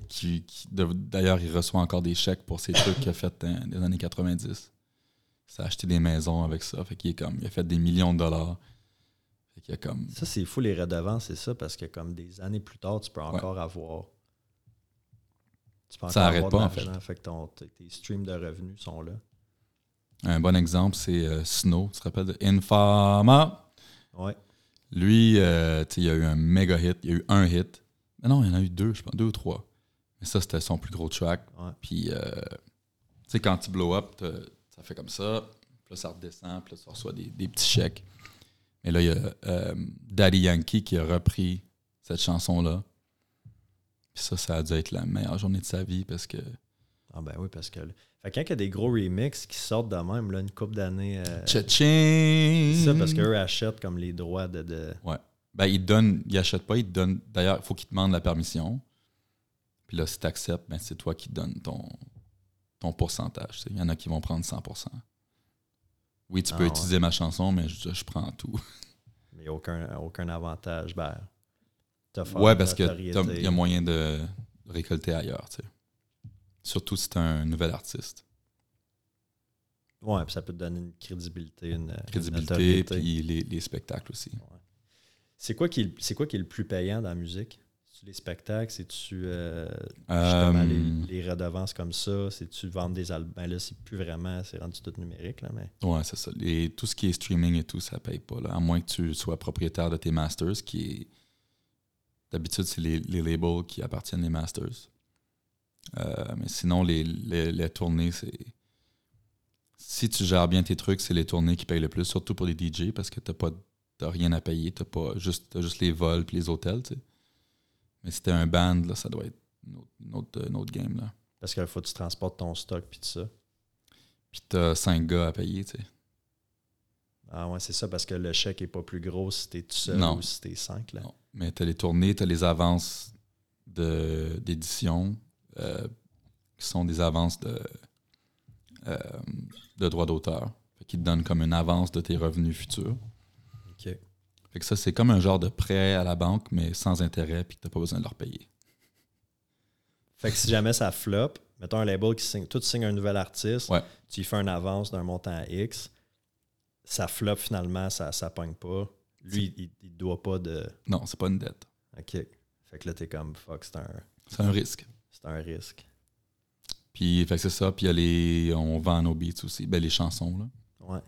Qui, D'ailleurs, il reçoit encore des chèques pour ses trucs qu'il a fait dans les années 90. Il s'est acheté des maisons avec ça. Fait qu'il est comme, il a fait des millions de dollars. Fait qu'il a comme. Ça, c'est fou, les redevances, c'est ça, parce que comme des années plus tard, tu peux encore avoir. Tu peux Ça encore pas, en l'argent. Fait que ton- tes streams de revenus sont là. Un bon exemple, c'est euh, Snow. Tu te rappelles de Infama? Ouais. Lui, euh, il y a eu un méga hit. Il y a eu un hit. Mais non, il y en a eu deux, je pense, deux ou trois. Mais ça, c'était son plus gros track. Ouais. Puis, euh, tu sais, quand tu blow up, ça fait comme ça. Puis là, ça redescend. Puis là, tu reçois des, des petits chèques. Mais là, il y a euh, Daddy Yankee qui a repris cette chanson-là. Puis ça, ça a dû être la meilleure journée de sa vie parce que. Ah ben oui, parce que. Fait que quand il y a des gros remixes qui sortent de même, là, une couple d'années. euh, c'est ça, parce qu'eux achètent comme les droits de. de- Ben, il te donne, il achète pas, il te donne. D'ailleurs, il faut qu'il te demande la permission. Puis là, si tu acceptes, ben, c'est toi qui donnes ton, ton pourcentage. Il y en a qui vont prendre 100%. Oui, tu Ah, peux ouais. utiliser ma chanson, mais je, je prends tout. Mais il n'y a aucun, aucun avantage. Ben, ouais, parce qu'il y a moyen de récolter ailleurs. tu sais. Surtout si tu un nouvel artiste. Ouais, puis ça peut te donner une crédibilité, une Crédibilité, puis les, les spectacles aussi. C'est quoi, qui est, c'est quoi qui est le plus payant dans la musique? C'est-tu les spectacles? C'est-tu euh, justement Euh, les, les redevances comme ça? C'est-tu vendre des albums? Ben là, c'est plus vraiment, c'est rendu tout numérique, là, mais. Ouais, c'est ça. Les- tout ce qui est streaming et tout, ça paye pas. Là, à moins que tu sois propriétaire de tes masters, qui est. D'habitude, c'est les, les labels qui appartiennent les masters. Euh, mais sinon, les, les, les tournées, c'est. Si tu gères bien tes trucs, c'est les tournées qui payent le plus, surtout pour les DJ, parce que t'as pas t'as rien à payer. T'as pas juste, t'as juste les vols puis les hôtels, tu sais. Mais si t'es un band, là, ça doit être une autre, une autre, une autre game. Là. Parce qu'il faut que tu transportes ton stock puis tout ça. Puis t'as cinq gars à payer, tu sais. Ah ouais, c'est ça, parce que le chèque est pas plus gros si t'es tout seul Non. ou si t'es cinq, là. Non. Mais tu as les tournées, tu as les avances d'édition, euh, qui sont des avances de, euh, de droits d'auteur, qui te donnent comme une avance de tes revenus futurs. Fait que ça, c'est comme un genre de prêt à la banque, mais sans intérêt, puis que tu pas besoin de leur payer. Fait que si jamais ça flop, mettons un label qui signe, toi tu signes un nouvel artiste, Ouais. tu lui fais une avance d'un montant X, ça flop finalement, ça ça pogne pas. Lui, il, il doit pas de. Non, c'est pas une dette. OK. Fait que là, t'es comme fuck, c'est un, C'est un risque. c'est un risque. Puis, fait que c'est ça. Puis, il y a les, on vend nos beats aussi. Ben, les chansons, là. Ouais.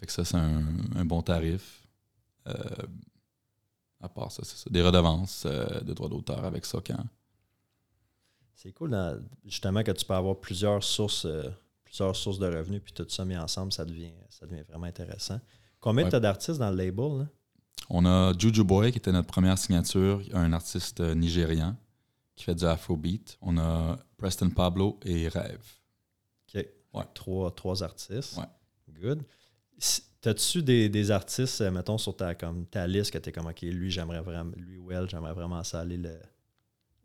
Fait que ça, c'est un, un bon tarif. Euh, à part ça, c'est ça. Des redevances euh, de droits d'auteur avec ça quand? C'est cool dans- justement que tu peux avoir plusieurs sources, euh, plusieurs sources de revenus, puis tout ça mis ensemble, ça devient, ça devient vraiment intéressant. Combien Ouais. tu as d'artistes dans le label? Là? On a Juju Boy, qui était notre première signature, un artiste nigérian qui fait du afrobeat. On a Preston Pablo et Rêve. OK. Ouais. Trois, trois artistes. Ouais. Good. T'as-tu des, des artistes, euh, mettons, sur ta, comme, ta liste que t'es comme, OK, lui, j'aimerais vraiment, lui ou elle, j'aimerais vraiment ça aller le,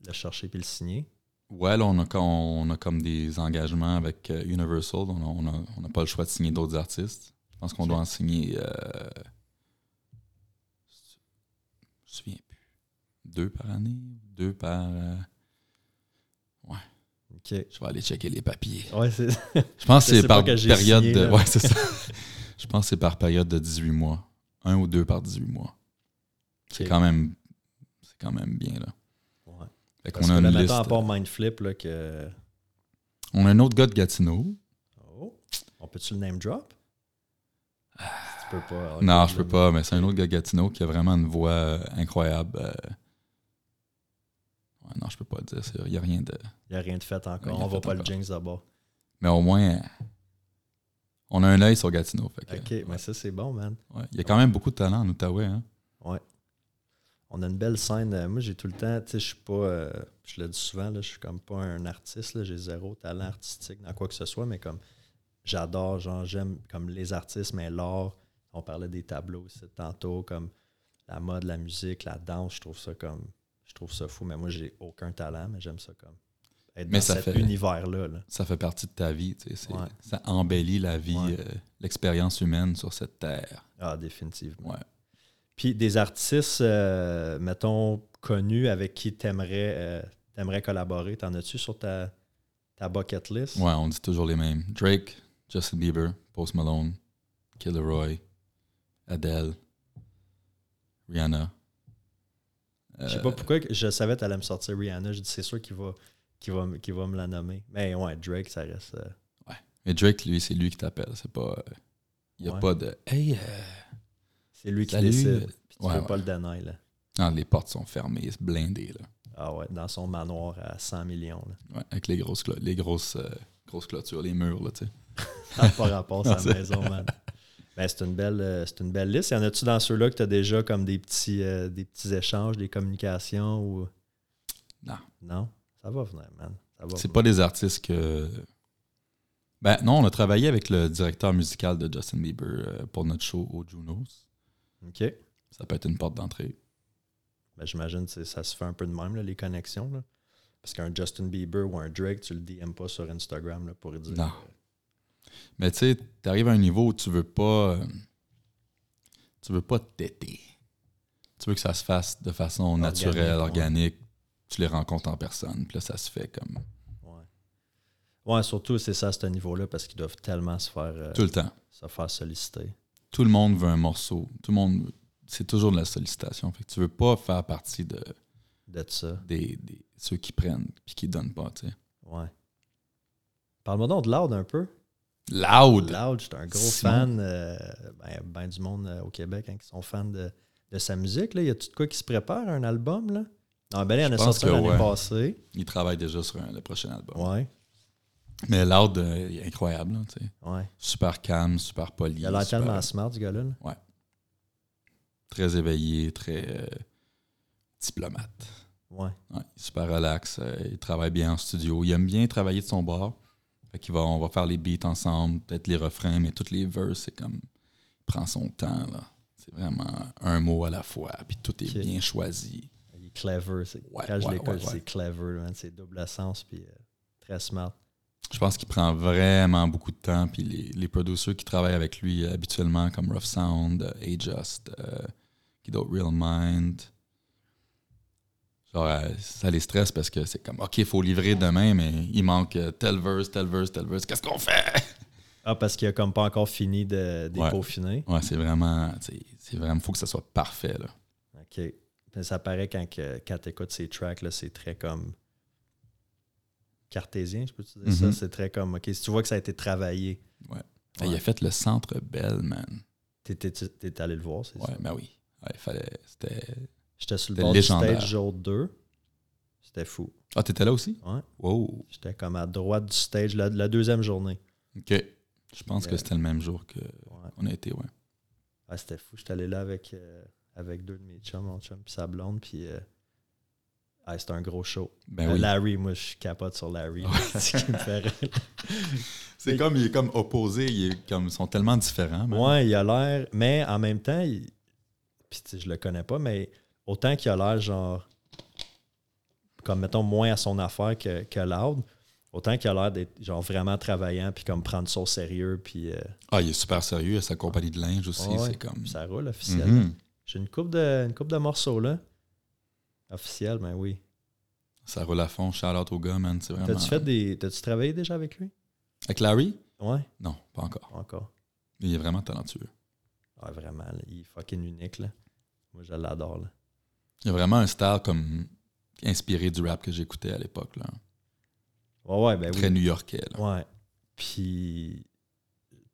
le chercher puis le signer? Ouais, là, on a, on a comme des engagements avec euh, Universal. On n'a on a- on a pas le choix de signer d'autres artistes. Je pense qu'on doit en signer. euh, je me souviens plus. Deux par année Deux par. euh, OK. je vais aller checker les papiers. Ouais, c'est. Je pense que c'est par période de. Ouais, c'est ça. Je pense que c'est par période de 18 mois. Un ou deux par 18 mois. C'est quand même. C'est quand même bien, là. Ouais. Fait Parce qu'on a que une là, liste. mettons, à part Mindflip, là, que. On a un autre gars de Gatineau. Oh, on peut-tu le name drop? tu peux pas. non, je peux pas, mais c'est un autre gars de Gatineau qui a vraiment une voix euh, incroyable. euh. Ouais, non, je peux pas le dire. Il n'y a rien de. Il n'y a rien de fait encore. on va pas le jinx d'abord. Mais au moins, on a un œil sur Gatineau. fait que, OK, ouais. mais ça, c'est bon, man. Ouais. Il y a quand même beaucoup de talent en Outaouais. Hein? On a une belle scène. Euh, Moi, j'ai tout le temps, tu sais, je suis pas, euh, je le dis souvent, je suis comme pas un artiste, j'ai zéro talent artistique dans quoi que ce soit, mais comme j'adore, genre, j'aime comme les artistes, mais l'art, on parlait des tableaux aussi tantôt, comme la mode, la musique, la danse, je trouve ça comme, je trouve ça fou, mais moi, j'ai aucun talent, mais j'aime ça comme être Mais dans ça cet fait- univers-là. là. Ça fait partie de ta vie. tu sais, c'est- Ouais. Ça embellit la vie, Ouais. euh, l'expérience humaine sur cette terre. Ah, définitivement. Ouais. Puis des artistes, euh, mettons, connus avec qui t'aimerais euh, t'aimerais collaborer, t'en as-tu sur ta, ta bucket list? Ouais, on dit toujours les mêmes. Drake, Justin Bieber, Post Malone, Killer Roy, Adele, Rihanna. Je sais Euh, pas pourquoi, que je savais que t'allais me sortir Rihanna, je dis c'est sûr qu'il va, qu'il va, qu'il va me la nommer. Mais ouais, Drake, ça reste... euh, Mais Drake, lui, c'est lui qui t'appelle. C'est pas. Il n'y a Ouais. pas de. Hey, euh, c'est lui qui décide. Puis tu Ouais, peux ouais. pas le deny, là. non, les portes sont fermées, c'est blindé, là. Ah ouais, dans son manoir à 100 millions, là. Ouais, avec les grosses, les grosses, euh, grosses clôtures, les murs, là, tu sais. Ça pas rapport à sa maison, man. Ben, c'est une belle euh, c'est une belle liste. Y en a-tu dans ceux-là que tu as déjà comme des petits euh, des petits échanges, des communications ou? Non. Non? Ça va venir, man. C'est pas des artistes que. Ben non, on a travaillé avec le directeur musical de Justin Bieber euh, pour notre show au Junos. OK. Ça peut être une porte d'entrée. Ben, j'imagine que ça se fait un peu de même, là, les connexions. Là. Parce qu'un Justin Bieber ou un Drake, tu le DM pas sur Instagram là, pour dire. Non. Mais tu sais, t'arrives à un niveau où tu veux pas. euh, tu veux pas têter. Tu veux que ça se fasse de façon naturelle, organique. Tu les rencontres en personne. Puis là, ça se fait comme. Ouais. Ouais, surtout, c'est ça à ce niveau-là, parce qu'ils doivent tellement se faire, euh, Tout le temps. se faire solliciter. Tout le monde veut un morceau. Tout le monde. C'est toujours de la sollicitation. Fait que tu veux pas faire partie de, D'être ça. des, des- ceux qui prennent puis qui donnent pas, tu sais. Ouais. Parle-moi donc de Loud un peu. Loud! Loud, j'étais un gros Simon. fan. euh, ben, ben du monde euh, au Québec hein, qui sont fans de, de sa musique. Là. Y a-tu de quoi qui se prépare, un album? Là? Non, ben, il en a sorti l'année ouais. passée. Il travaille déjà sur un- le prochain album. Ouais, Mais il est incroyable, là, tu sais. ouais. Super calme, super poli. Il a l'air super- tellement smart, ce gars-là. là. Très éveillé, très euh, diplomate. Ouais. Ouais, super relax. euh, il travaille bien en studio. Il aime bien travailler de son bord. Fait qu'il va, on va faire les beats ensemble, peut-être les refrains, mais toutes les verses, c'est comme. Il prend son temps, là. C'est vraiment un mot à la fois, puis tout est bien choisi. Clever. Ouais, Quand je ouais, l'écoute, ouais, ouais. c'est clever. C'est double sens, puis euh, très smart. Je pense qu'il prend vraiment beaucoup de temps. Puis les, les producers qui travaillent avec lui euh, habituellement, comme Rough Sound, euh, A-Just, euh, qui d'autre, Real Mind, genre, euh, ça les stresse parce que c'est comme, OK, il faut livrer demain, mais il manque tel verse, tel verse, tel verse. Qu'est-ce qu'on fait? Ah, parce qu'il a comme pas encore fini de Ouais. dépeaufiner. Ouais, c'est vraiment, c'est vraiment, faut que ça soit parfait, là. OK. Ça paraît quand, tu écoutes ces tracks, c'est très comme cartésien, je peux te dire ça? Mhm. C'est très comme, OK, si tu vois que ça a été travaillé, Ouais. Ouais. Il a fait le centre Bell, man. t'es, allé le voir, c'est Ouais, ça? ben oui. Ouais, il fallait, c'était... J'étais sur le bord légendaire. du stage jour 2. C'était fou. Ah, t'étais là aussi? Ouais. Wow. J'étais comme à droite du stage la, la deuxième journée. OK. Je pense que c'était le même jour que Ouais. qu'on a été, ouais. Ah, c'était fou. J'étais allé là avec, euh, avec deux de mes chums, mon chum puis sa blonde, puis euh, ah, c'était un gros show. Ben Euh, oui. Larry, moi, je capote sur Larry. c'est ce. C'est comme, il est comme opposé, il est comme, ils sont tellement différents. man. Ouais, il a l'air. Mais en même temps, il- puis je le connais pas, mais autant qu'il a l'air genre. Comme mettons moins à son affaire que, que Loud, autant qu'il a l'air d'être genre vraiment travaillant, puis comme prendre ça au sérieux, puis euh, Ah, il est super sérieux, il a sa compagnie de linge aussi, Ouais, c'est comme... ça roule officiellement. Mhm. J'ai une coupe de une coupe de morceaux là. Officiel, ben oui. Ça roule à fond, shout out au gars, man, vraiment... T'as-tu fait des. T'as-tu travaillé déjà avec lui? Avec Larry? Ouais, Non, pas encore. pas encore. Il est vraiment talentueux. Ah, vraiment, là, il est fucking unique là. Moi je l'adore là. Il a vraiment un style comme inspiré du rap que j'écoutais à l'époque, là. Ouais, ouais, ben oui. Très new-yorkais, là. Ouais. Puis,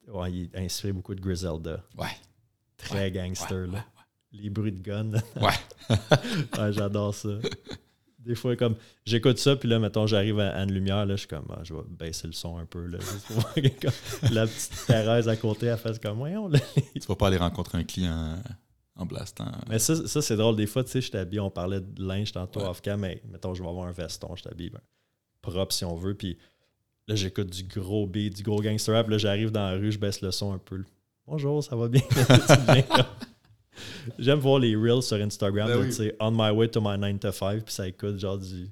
ouais, il a inspiré beaucoup de Griselda. Ouais. Très Ouais, gangster, ouais, là. Les bruits de gun. Ouais. Ouais, j'adore ça. Des fois, comme, j'écoute ça, puis là, mettons, j'arrive à, à une lumière, là, je suis comme, ah, je vais baisser le son un peu, là. juste pour voir que, la petite Thérèse à côté, elle fait comme, voyons, là. Tu vas pas aller rencontrer un client en blastant. Mais ça, ça c'est drôle. Des fois, tu sais, je t'habille, on parlait de linge tantôt Ouais. off-cam, mais mettons, je vais avoir un veston, je t'habille ben, propre si on veut. Puis là, j'écoute du gros beat, du gros gangster rap. Là, j'arrive dans la rue, je baisse le son un peu. Bonjour, ça va bien? J'aime voir les reels sur Instagram, Ben de, oui. tu sais, On my way to my 9 to 5, puis ça écoute genre du,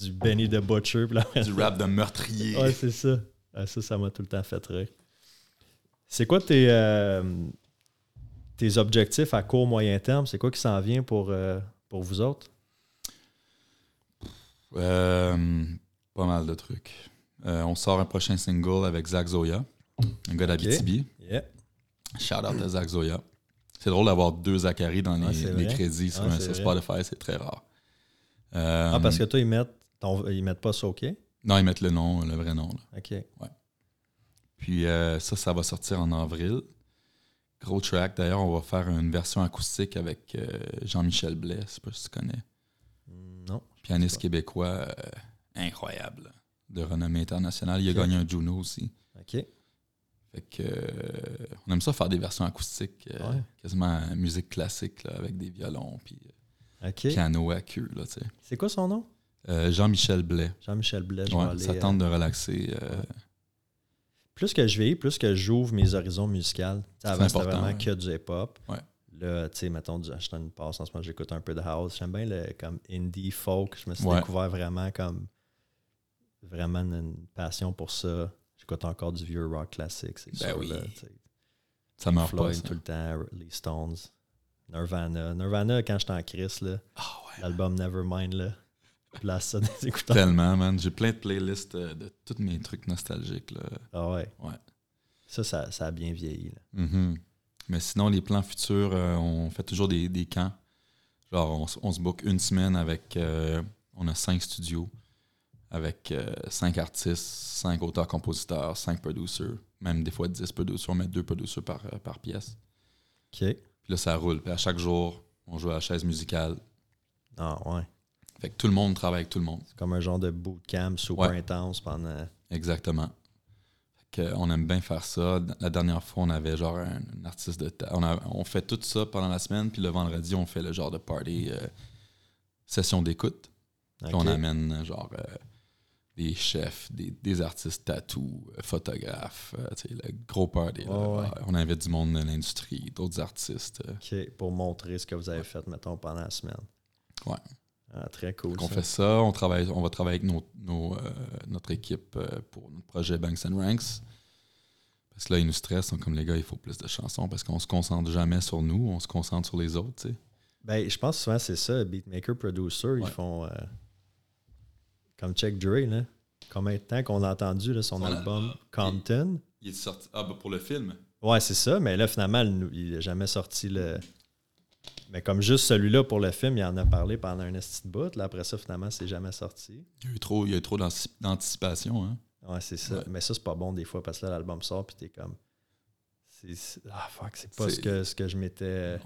du Benny the Butcher. là, Du rap de meurtrier. Ouais, c'est ça. Ah, ça, ça m'a tout le temps fait rire. C'est quoi tes, euh, tes objectifs à court, moyen terme? C'est quoi qui s'en vient pour, euh, pour vous autres? Euh, pas mal de trucs. Euh, on sort un prochain single avec Zach Zoya, un gars d'Abitibi. Yeah. Shout out à Zach Zoya. C'est drôle d'avoir deux Zachary dans les, Ouais, crédits sur, Ouais, c'est sur. Spotify, c'est très rare. Euh, Ah, parce que toi, ils mettent, ton- ils mettent pas ça OK? Non, ils mettent le nom, le vrai nom. là. OK. Puis euh, ça, ça va sortir en avril. Gros track. D'ailleurs, on va faire une version acoustique avec euh, Jean-Michel Blais, je sais pas si tu connais. Mm, Non. Pianiste québécois euh, incroyable, de renommée internationale. Il a gagné un Juno aussi. OK. Fait que, euh, on aime ça faire des versions acoustiques, euh, Ouais. quasiment musique classique, là, avec des violons, puis euh, piano à queue. Là, tu sais. C'est quoi son nom? Jean-Michel Blais. Jean-Michel Blais. je vais Ouais, aller, ça tente de relaxer. ouais. plus que je vieillis, plus que j'ouvre mes horizons sais, Avant, c'était vraiment que du hip-hop. Ouais. Là, tu sais, mettons, du- je te donne une passe en ce moment, j'écoute un peu de house. J'aime bien le comme indie folk. Je me suis découvert vraiment comme vraiment une passion pour ça. J'écoute encore du vieux rock classique, c'est Ben sûr. oui. là, ça meurt Floyd pas. ça. tout le temps, les Stones, Nirvana. Nirvana, quand j'étais en crise, là, Ah ouais. l'album Nevermind, là. place ça des écouteurs. Tellement, man. J'ai plein de playlists euh, de tous mes trucs nostalgiques. Là. Ah ouais. Ouais. Ça, ça, ça a bien vieilli. là. Mhm. Mais sinon, les plans futurs, euh, on fait toujours des, des camps. Genre, on se book une semaine avec. euh, on a cinq studios avec euh, cinq artistes, cinq auteurs-compositeurs, cinq producers, même des fois dix producers. On met deux producers par, euh, par pièce. OK. Puis là, ça roule. Puis à chaque jour, on joue à la chaise musicale. Ah ouais. Fait que tout le monde travaille avec tout le monde. C'est comme un genre de bootcamp super Ouais. intense pendant. Exactement. Fait que on aime bien faire ça. La dernière fois, on avait genre un, un artiste de ta- on, a- on fait tout ça pendant la semaine, puis le vendredi, on fait le genre de party euh, session d'écoute. Puis OK. on amène euh, genre euh, des chefs, des, des artistes tatou, euh, photographes, euh, le gros party. là. Ouais, ouais. On invite du monde de l'industrie, d'autres artistes. euh. OK. Pour montrer ce que vous avez fait, mettons, pendant la semaine. Ouais. Ah, très cool. on ça. fait ça, on, travaille, on va travailler avec nos, nos, euh, notre équipe pour notre projet Banks and Ranks. Parce que là, ils nous stressent, sont comme les gars, il faut plus de chansons parce qu'on se concentre jamais sur nous, on se concentre sur les autres, tu sais. Ben, je pense souvent c'est ça, beatmaker, producer, ils font comme Check Dre, là. Combien de temps qu'on a entendu là, son Son album album. Compton? Il est sorti. Ah, bah pour le film. Ouais, c'est ça, mais là, finalement, il n'a jamais sorti le. Mais comme juste celui-là pour le film, il en a parlé pendant un de bout. Là, après ça, finalement, c'est jamais sorti. Il y a eu trop, il y a eu trop d'anti- d'anticipation, hein. Ouais, c'est ça. Ouais. Mais ça, c'est pas bon des fois parce que là, l'album sort puis t'es comme. c'est- Ah, fuck, c'est pas ce que, ce que je m'étais.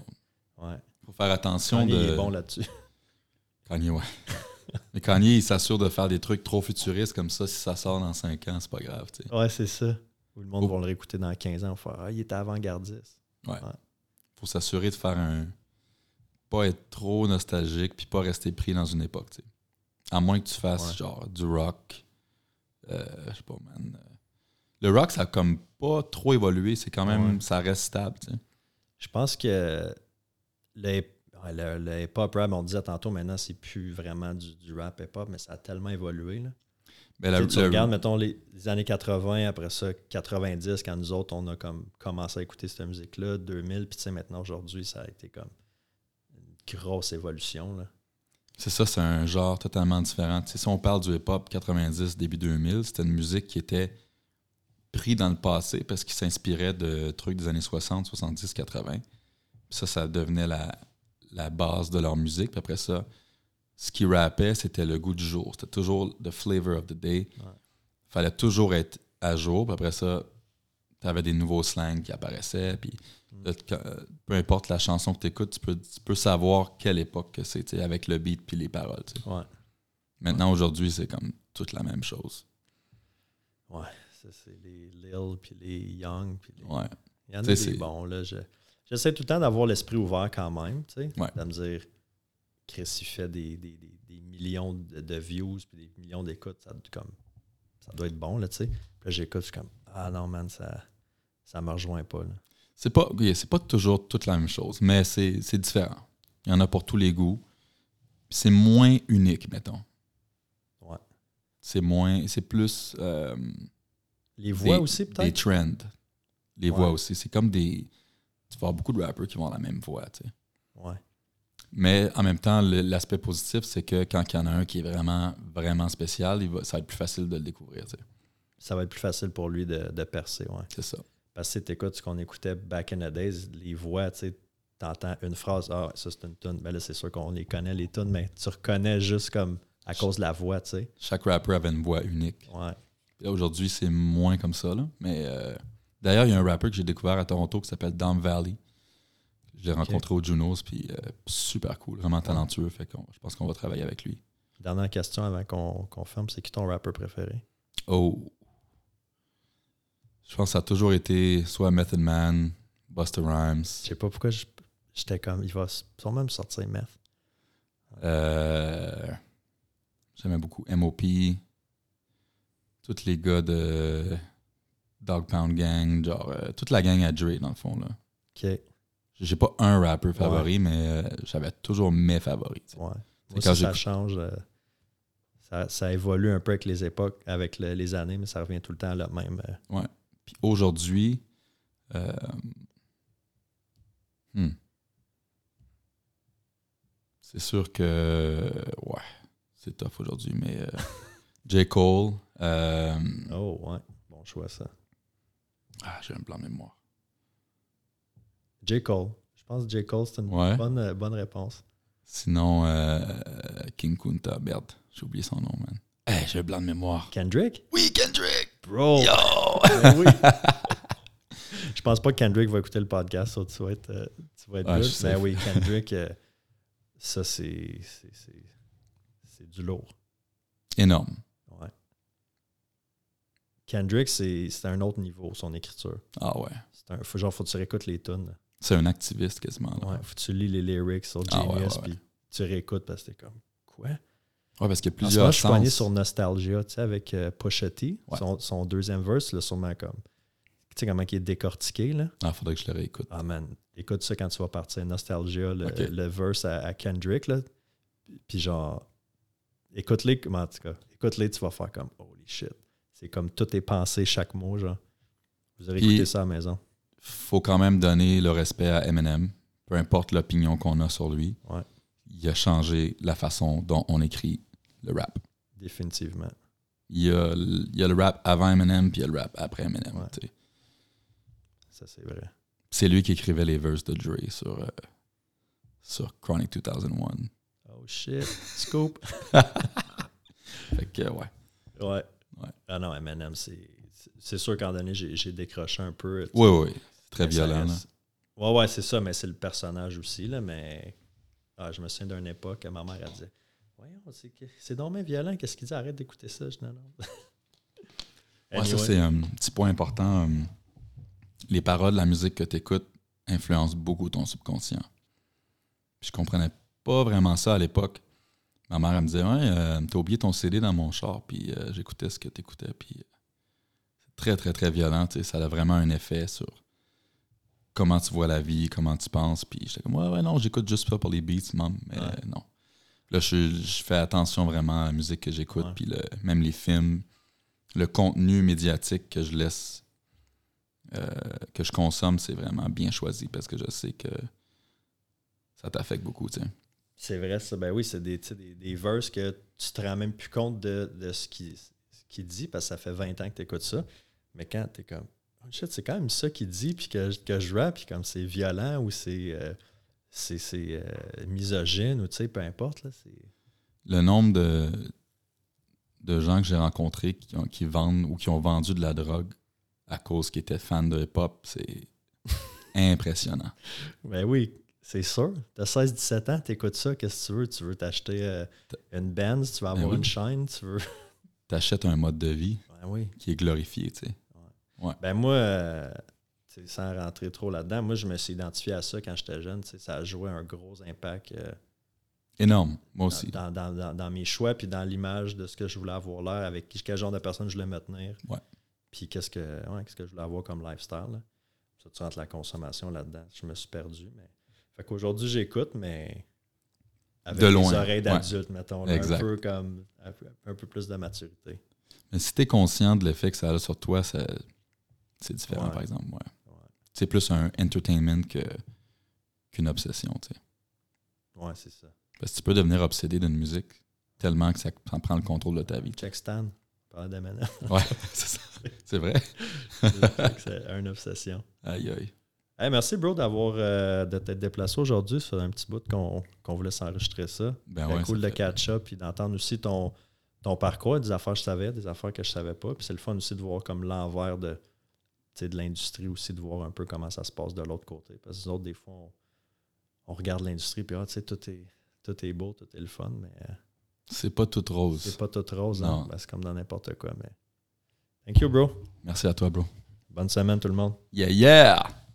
Ouais. Faut faire attention Kanye de. est bon là-dessus. Kanye, ouais. Mais Kanye, il s'assure de faire des trucs trop futuristes comme ça. Si ça sort dans 5 ans, c'est pas grave. Ouais, c'est ça. Ou le monde Oh. va le réécouter dans 15 ans. Faire, ah, il était avant-gardiste. Faut s'assurer de faire un. Pas être trop nostalgique puis pas rester pris dans une époque. À moins que tu fasses Ouais. genre du rock. euh, je sais pas, man. euh, Le rock, ça a comme pas trop évolué. C'est quand même. Ouais. Ça reste stable, tu sais. Je pense que le, ouais, le, le hip-hop rap, on disait tantôt, maintenant, c'est plus vraiment du, du rap hip-hop, mais ça a tellement évolué. Là. Mais la- Tu le- regardes, mettons, les, les années 80, après ça, 90, quand nous autres, on a comme commencé à écouter cette musique-là, 2000, puis tu sais, maintenant, aujourd'hui, ça a été comme une grosse évolution. Là. C'est ça, c'est un genre totalement différent. Tu sais, si on parle du hip-hop 90, début 2000, c'était une musique qui était pris dans le passé parce qu'il s'inspirait de trucs des années 60, 70, 80. Puis ça, ça devenait la, la base de leur musique. Puis après ça, ce qu'ils rappaient, c'était le goût du jour. C'était toujours the flavor of the day. Ouais. fallait toujours être à jour. Puis après ça, tu avais des nouveaux slangs qui apparaissaient. Puis euh, peu importe la chanson que tu écoutes, tu peux, tu peux savoir quelle époque que c'est, avec le beat puis les paroles. Ouais. Maintenant, aujourd'hui, c'est comme toute la même chose. Ouais. Ça, c'est les Lil, puis les Young, puis les... Ouais. Il y en a des bons. Là, je, j'essaie tout le temps d'avoir l'esprit ouvert quand même, tu sais. Ouais. De me dire, Chris, il fait des, des, des- des millions de, de views puis des millions d'écoutes. Ça, comme, ça doit être bon, là, tu sais. Puis là, j'écoute, je suis comme, ah non, man, ça ça me rejoint pas, là. C'est pas, c'est pas toujours toute la même chose, mais c'est, c'est différent. Il y en a pour tous les goûts. C'est moins unique, mettons. Ouais. C'est moins. C'est plus. euh, Les voix des- aussi, Des peut-être? trends. Les Ouais. voix aussi. C'est comme des. Tu vas avoir beaucoup de rappers qui vont la même voix, tu sais. Ouais. Mais en même temps, l'aspect positif, c'est que quand il y en a un qui est vraiment, vraiment spécial, il va, ça va être plus facile de le découvrir, tu sais. Ça va être plus facile pour lui de, de percer, ouais. C'est ça. Parce que tu écoutes ce qu'on écoutait back in the days, les voix, tu sais, t'entends une phrase, ah, ça c'est une tune. Ben là, c'est sûr qu'on les connaît, les tunes, mais tu reconnais juste comme à cause de la voix, tu sais. Chaque rappeur avait une voix unique. Ouais. Aujourd'hui, c'est moins comme ça. Là. Mais euh, d'ailleurs, il y a un rappeur que j'ai découvert à Toronto qui s'appelle Dom Valley. Je l'ai rencontré au Junos, puis euh, super cool, vraiment talentueux. Fait qu'on- je pense qu'on va travailler avec lui. Dernière question avant qu'on qu'on ferme, c'est qui ton rappeur préféré? Oh! Je pense que ça a toujours été soit Method Man, Busta Rhymes. Je sais pas pourquoi je- j'étais comme, il va sûrement me sortir meth. Euh, J'aimais beaucoup M.O.P. Tous les gars de Dog Pound Gang, genre euh, toute la gang à Dre, dans le fond. là. OK. J'ai pas un rappeur favori, mais euh, j'avais toujours mes favoris. Ouais. Moi, quand ça, change. euh, ça, ça évolue un peu avec les époques, avec le- les années, mais ça revient tout le temps à la même. euh, Puis aujourd'hui, euh, hmm. c'est sûr que, ouais, c'est tough aujourd'hui, mais euh, J. Cole. Oh, ouais. Bon choix, ça. Ah, j'ai un blanc de mémoire. J. Cole. Je pense que J. Cole, c'est une Ouais. bonne, euh, bonne réponse. Sinon, euh, King Kunta, merde, j'ai oublié son nom, man. Hey, j'ai un blanc de mémoire. Kendrick? Oui, Kendrick! Bro! Yo! Ben oui. Je pense pas que Kendrick va écouter le podcast, ça, tu vas être, euh, tu vas être Ouais, good. je sais. Mais oui, Kendrick, euh, ça, c'est, c'est, c'est, c'est du lourd. Énorme. Kendrick, c'est, un autre niveau, son écriture. Ah ouais. Un, faut, genre, faut que tu réécoutes les tunes. C'est un activiste quasiment. Là. Ouais, faut que tu lis les lyrics sur Ah Genius, puis tu réécoutes parce que t'es comme, quoi? Ouais, parce qu'il y a plusieurs je suis poigné sur Nostalgia, tu sais, avec euh. Ouais. Son, son deuxième verse, là, sûrement comme. Tu sais comment il est décortiqué, là? Ah, faudrait que je le réécoute. Ah man, écoute ça quand tu vas partir. Nostalgia, le, le verse à, à Kendrick, là. Puis genre, écoute-les, comment en tout cas, écoute-les, tu vas faire comme, holy shit. C'est comme tout est pensé, chaque mot, genre. Vous Puis- écouté ça à la maison. Faut quand même donner le respect à Eminem, peu importe l'opinion qu'on a sur lui. Ouais. Il a changé la façon dont on écrit le rap. Définitivement. Il y a, il y a le rap avant Eminem, puis il y a le rap après Eminem. Ouais. Ça, c'est vrai. C'est lui qui écrivait les verses de Dre sur, euh, sur Chronic 2001. Oh shit. Scoop. Fait que, ouais. ouais. Ouais. Ah non, Eminem, c'est. C'est sûr qu'en donné, j'ai décroché un peu. Oui, oui. Très Mais violent. reste- Ouais, ouais, c'est ça, mais c'est le personnage aussi, là, mais ah, je me souviens d'une époque, ma mère, elle disait Voyons, c'est dommage violent, qu'est-ce qu'il dit? Arrête d'écouter ça. Je dis, non, non. Ouais, ça, Anyway. c'est un petit point important. euh, Les paroles, la musique que tu écoutes influencent beaucoup ton subconscient. Puis je comprenais pas vraiment ça à l'époque. Ma mère, elle me disait Ouais, euh, t'as oublié ton CD dans mon char, puis euh, j'écoutais ce que t'écoutais, puis euh, c'est très, très, très violent. tu sais, Ça a vraiment un effet sur comment tu vois la vie, comment tu penses. Puis j'étais comme Ouais, ouais, non, j'écoute juste ça pour les beats, maman. Mais Ouais. non. Là, je, je fais attention vraiment à la musique que j'écoute, puis le- même les films, le contenu médiatique que je laisse, euh, que je consomme, c'est vraiment bien choisi parce que je sais que ça t'affecte beaucoup, tu sais. C'est vrai, ça. Ben oui, c'est des, des, des verses que tu te rends même plus compte de, de ce qu'il ce qu'il dit parce que ça fait 20 ans que tu écoutes ça. Mais quand tu es comme, oh shit, c'est quand même ça qu'il dit, puis que, que je rappe, puis comme c'est violent ou c'est euh, c'est euh, misogyne ou tu sais, peu importe. Là, c'est... Le nombre de, de gens que j'ai rencontrés qui, ont- qui vendent ou qui ont vendu de la drogue à cause qu'ils étaient fans de hip-hop, c'est impressionnant. Ben oui, c'est sûr. Tu as 16-17 ans, tu écoutes ça, qu'est-ce que tu veux? Tu veux t'acheter euh, une Benz, tu veux avoir oui. une chaîne, tu veux? T'achètes un mode de vie Ben oui. qui est glorifié, tu sais. Ben moi, euh, sans rentrer trop là-dedans, moi je me suis identifié à ça quand j'étais jeune. Ça a joué un gros impact euh, Énorme, moi aussi. dans, dans- dans- dans mes choix puis dans l'image de ce que je voulais avoir l'air, avec quel genre de personne je voulais me tenir. Ouais. Puis qu'est-ce que, ouais, qu'est-ce que je voulais avoir comme lifestyle. là. Ça, tu rentres la consommation là-dedans. Je me suis perdu. Mais... Fait qu'aujourd'hui, j'écoute, mais avec De des oreilles ouais. d'adulte, mettons. là, un peu comme un peu, plus de maturité. Mais si t'es conscient de l'effet que ça a sur toi, c'est différent, Ouais. par exemple. Ouais. Ouais. C'est plus un entertainment que, qu'une obsession, tu sais. Ouais, c'est ça. Parce que tu peux devenir obsédé d'une musique tellement que ça en prend le contrôle de ta vie. Check Stan, parler d'Eminem. Ouais, c'est ça. C'est vrai. c'est une obsession. Aïe, aïe. Hey, merci, bro, d'avoir euh, de t'être déplacé aujourd'hui. Ça fait un petit bout qu'on voulait s'enregistrer ça. Ben ouais, cool ça de catch-up et d'entendre aussi ton, ton parcours, des affaires que je savais, des affaires que je savais pas. Puis c'est le fun aussi de voir comme l'envers de, l'industrie aussi, de voir un peu comment ça se passe de l'autre côté. Parce que nous autres, des fois, on, on regarde l'industrie puis ah, tout est, tout est beau, tout est le fun, mais euh, C'est pas toute rose. c'est pas tout rose. hein. Non. Ben, c'est comme dans n'importe quoi. Mais... Thank you, bro. Merci à toi, bro. Bonne semaine, tout le monde. Yeah, yeah!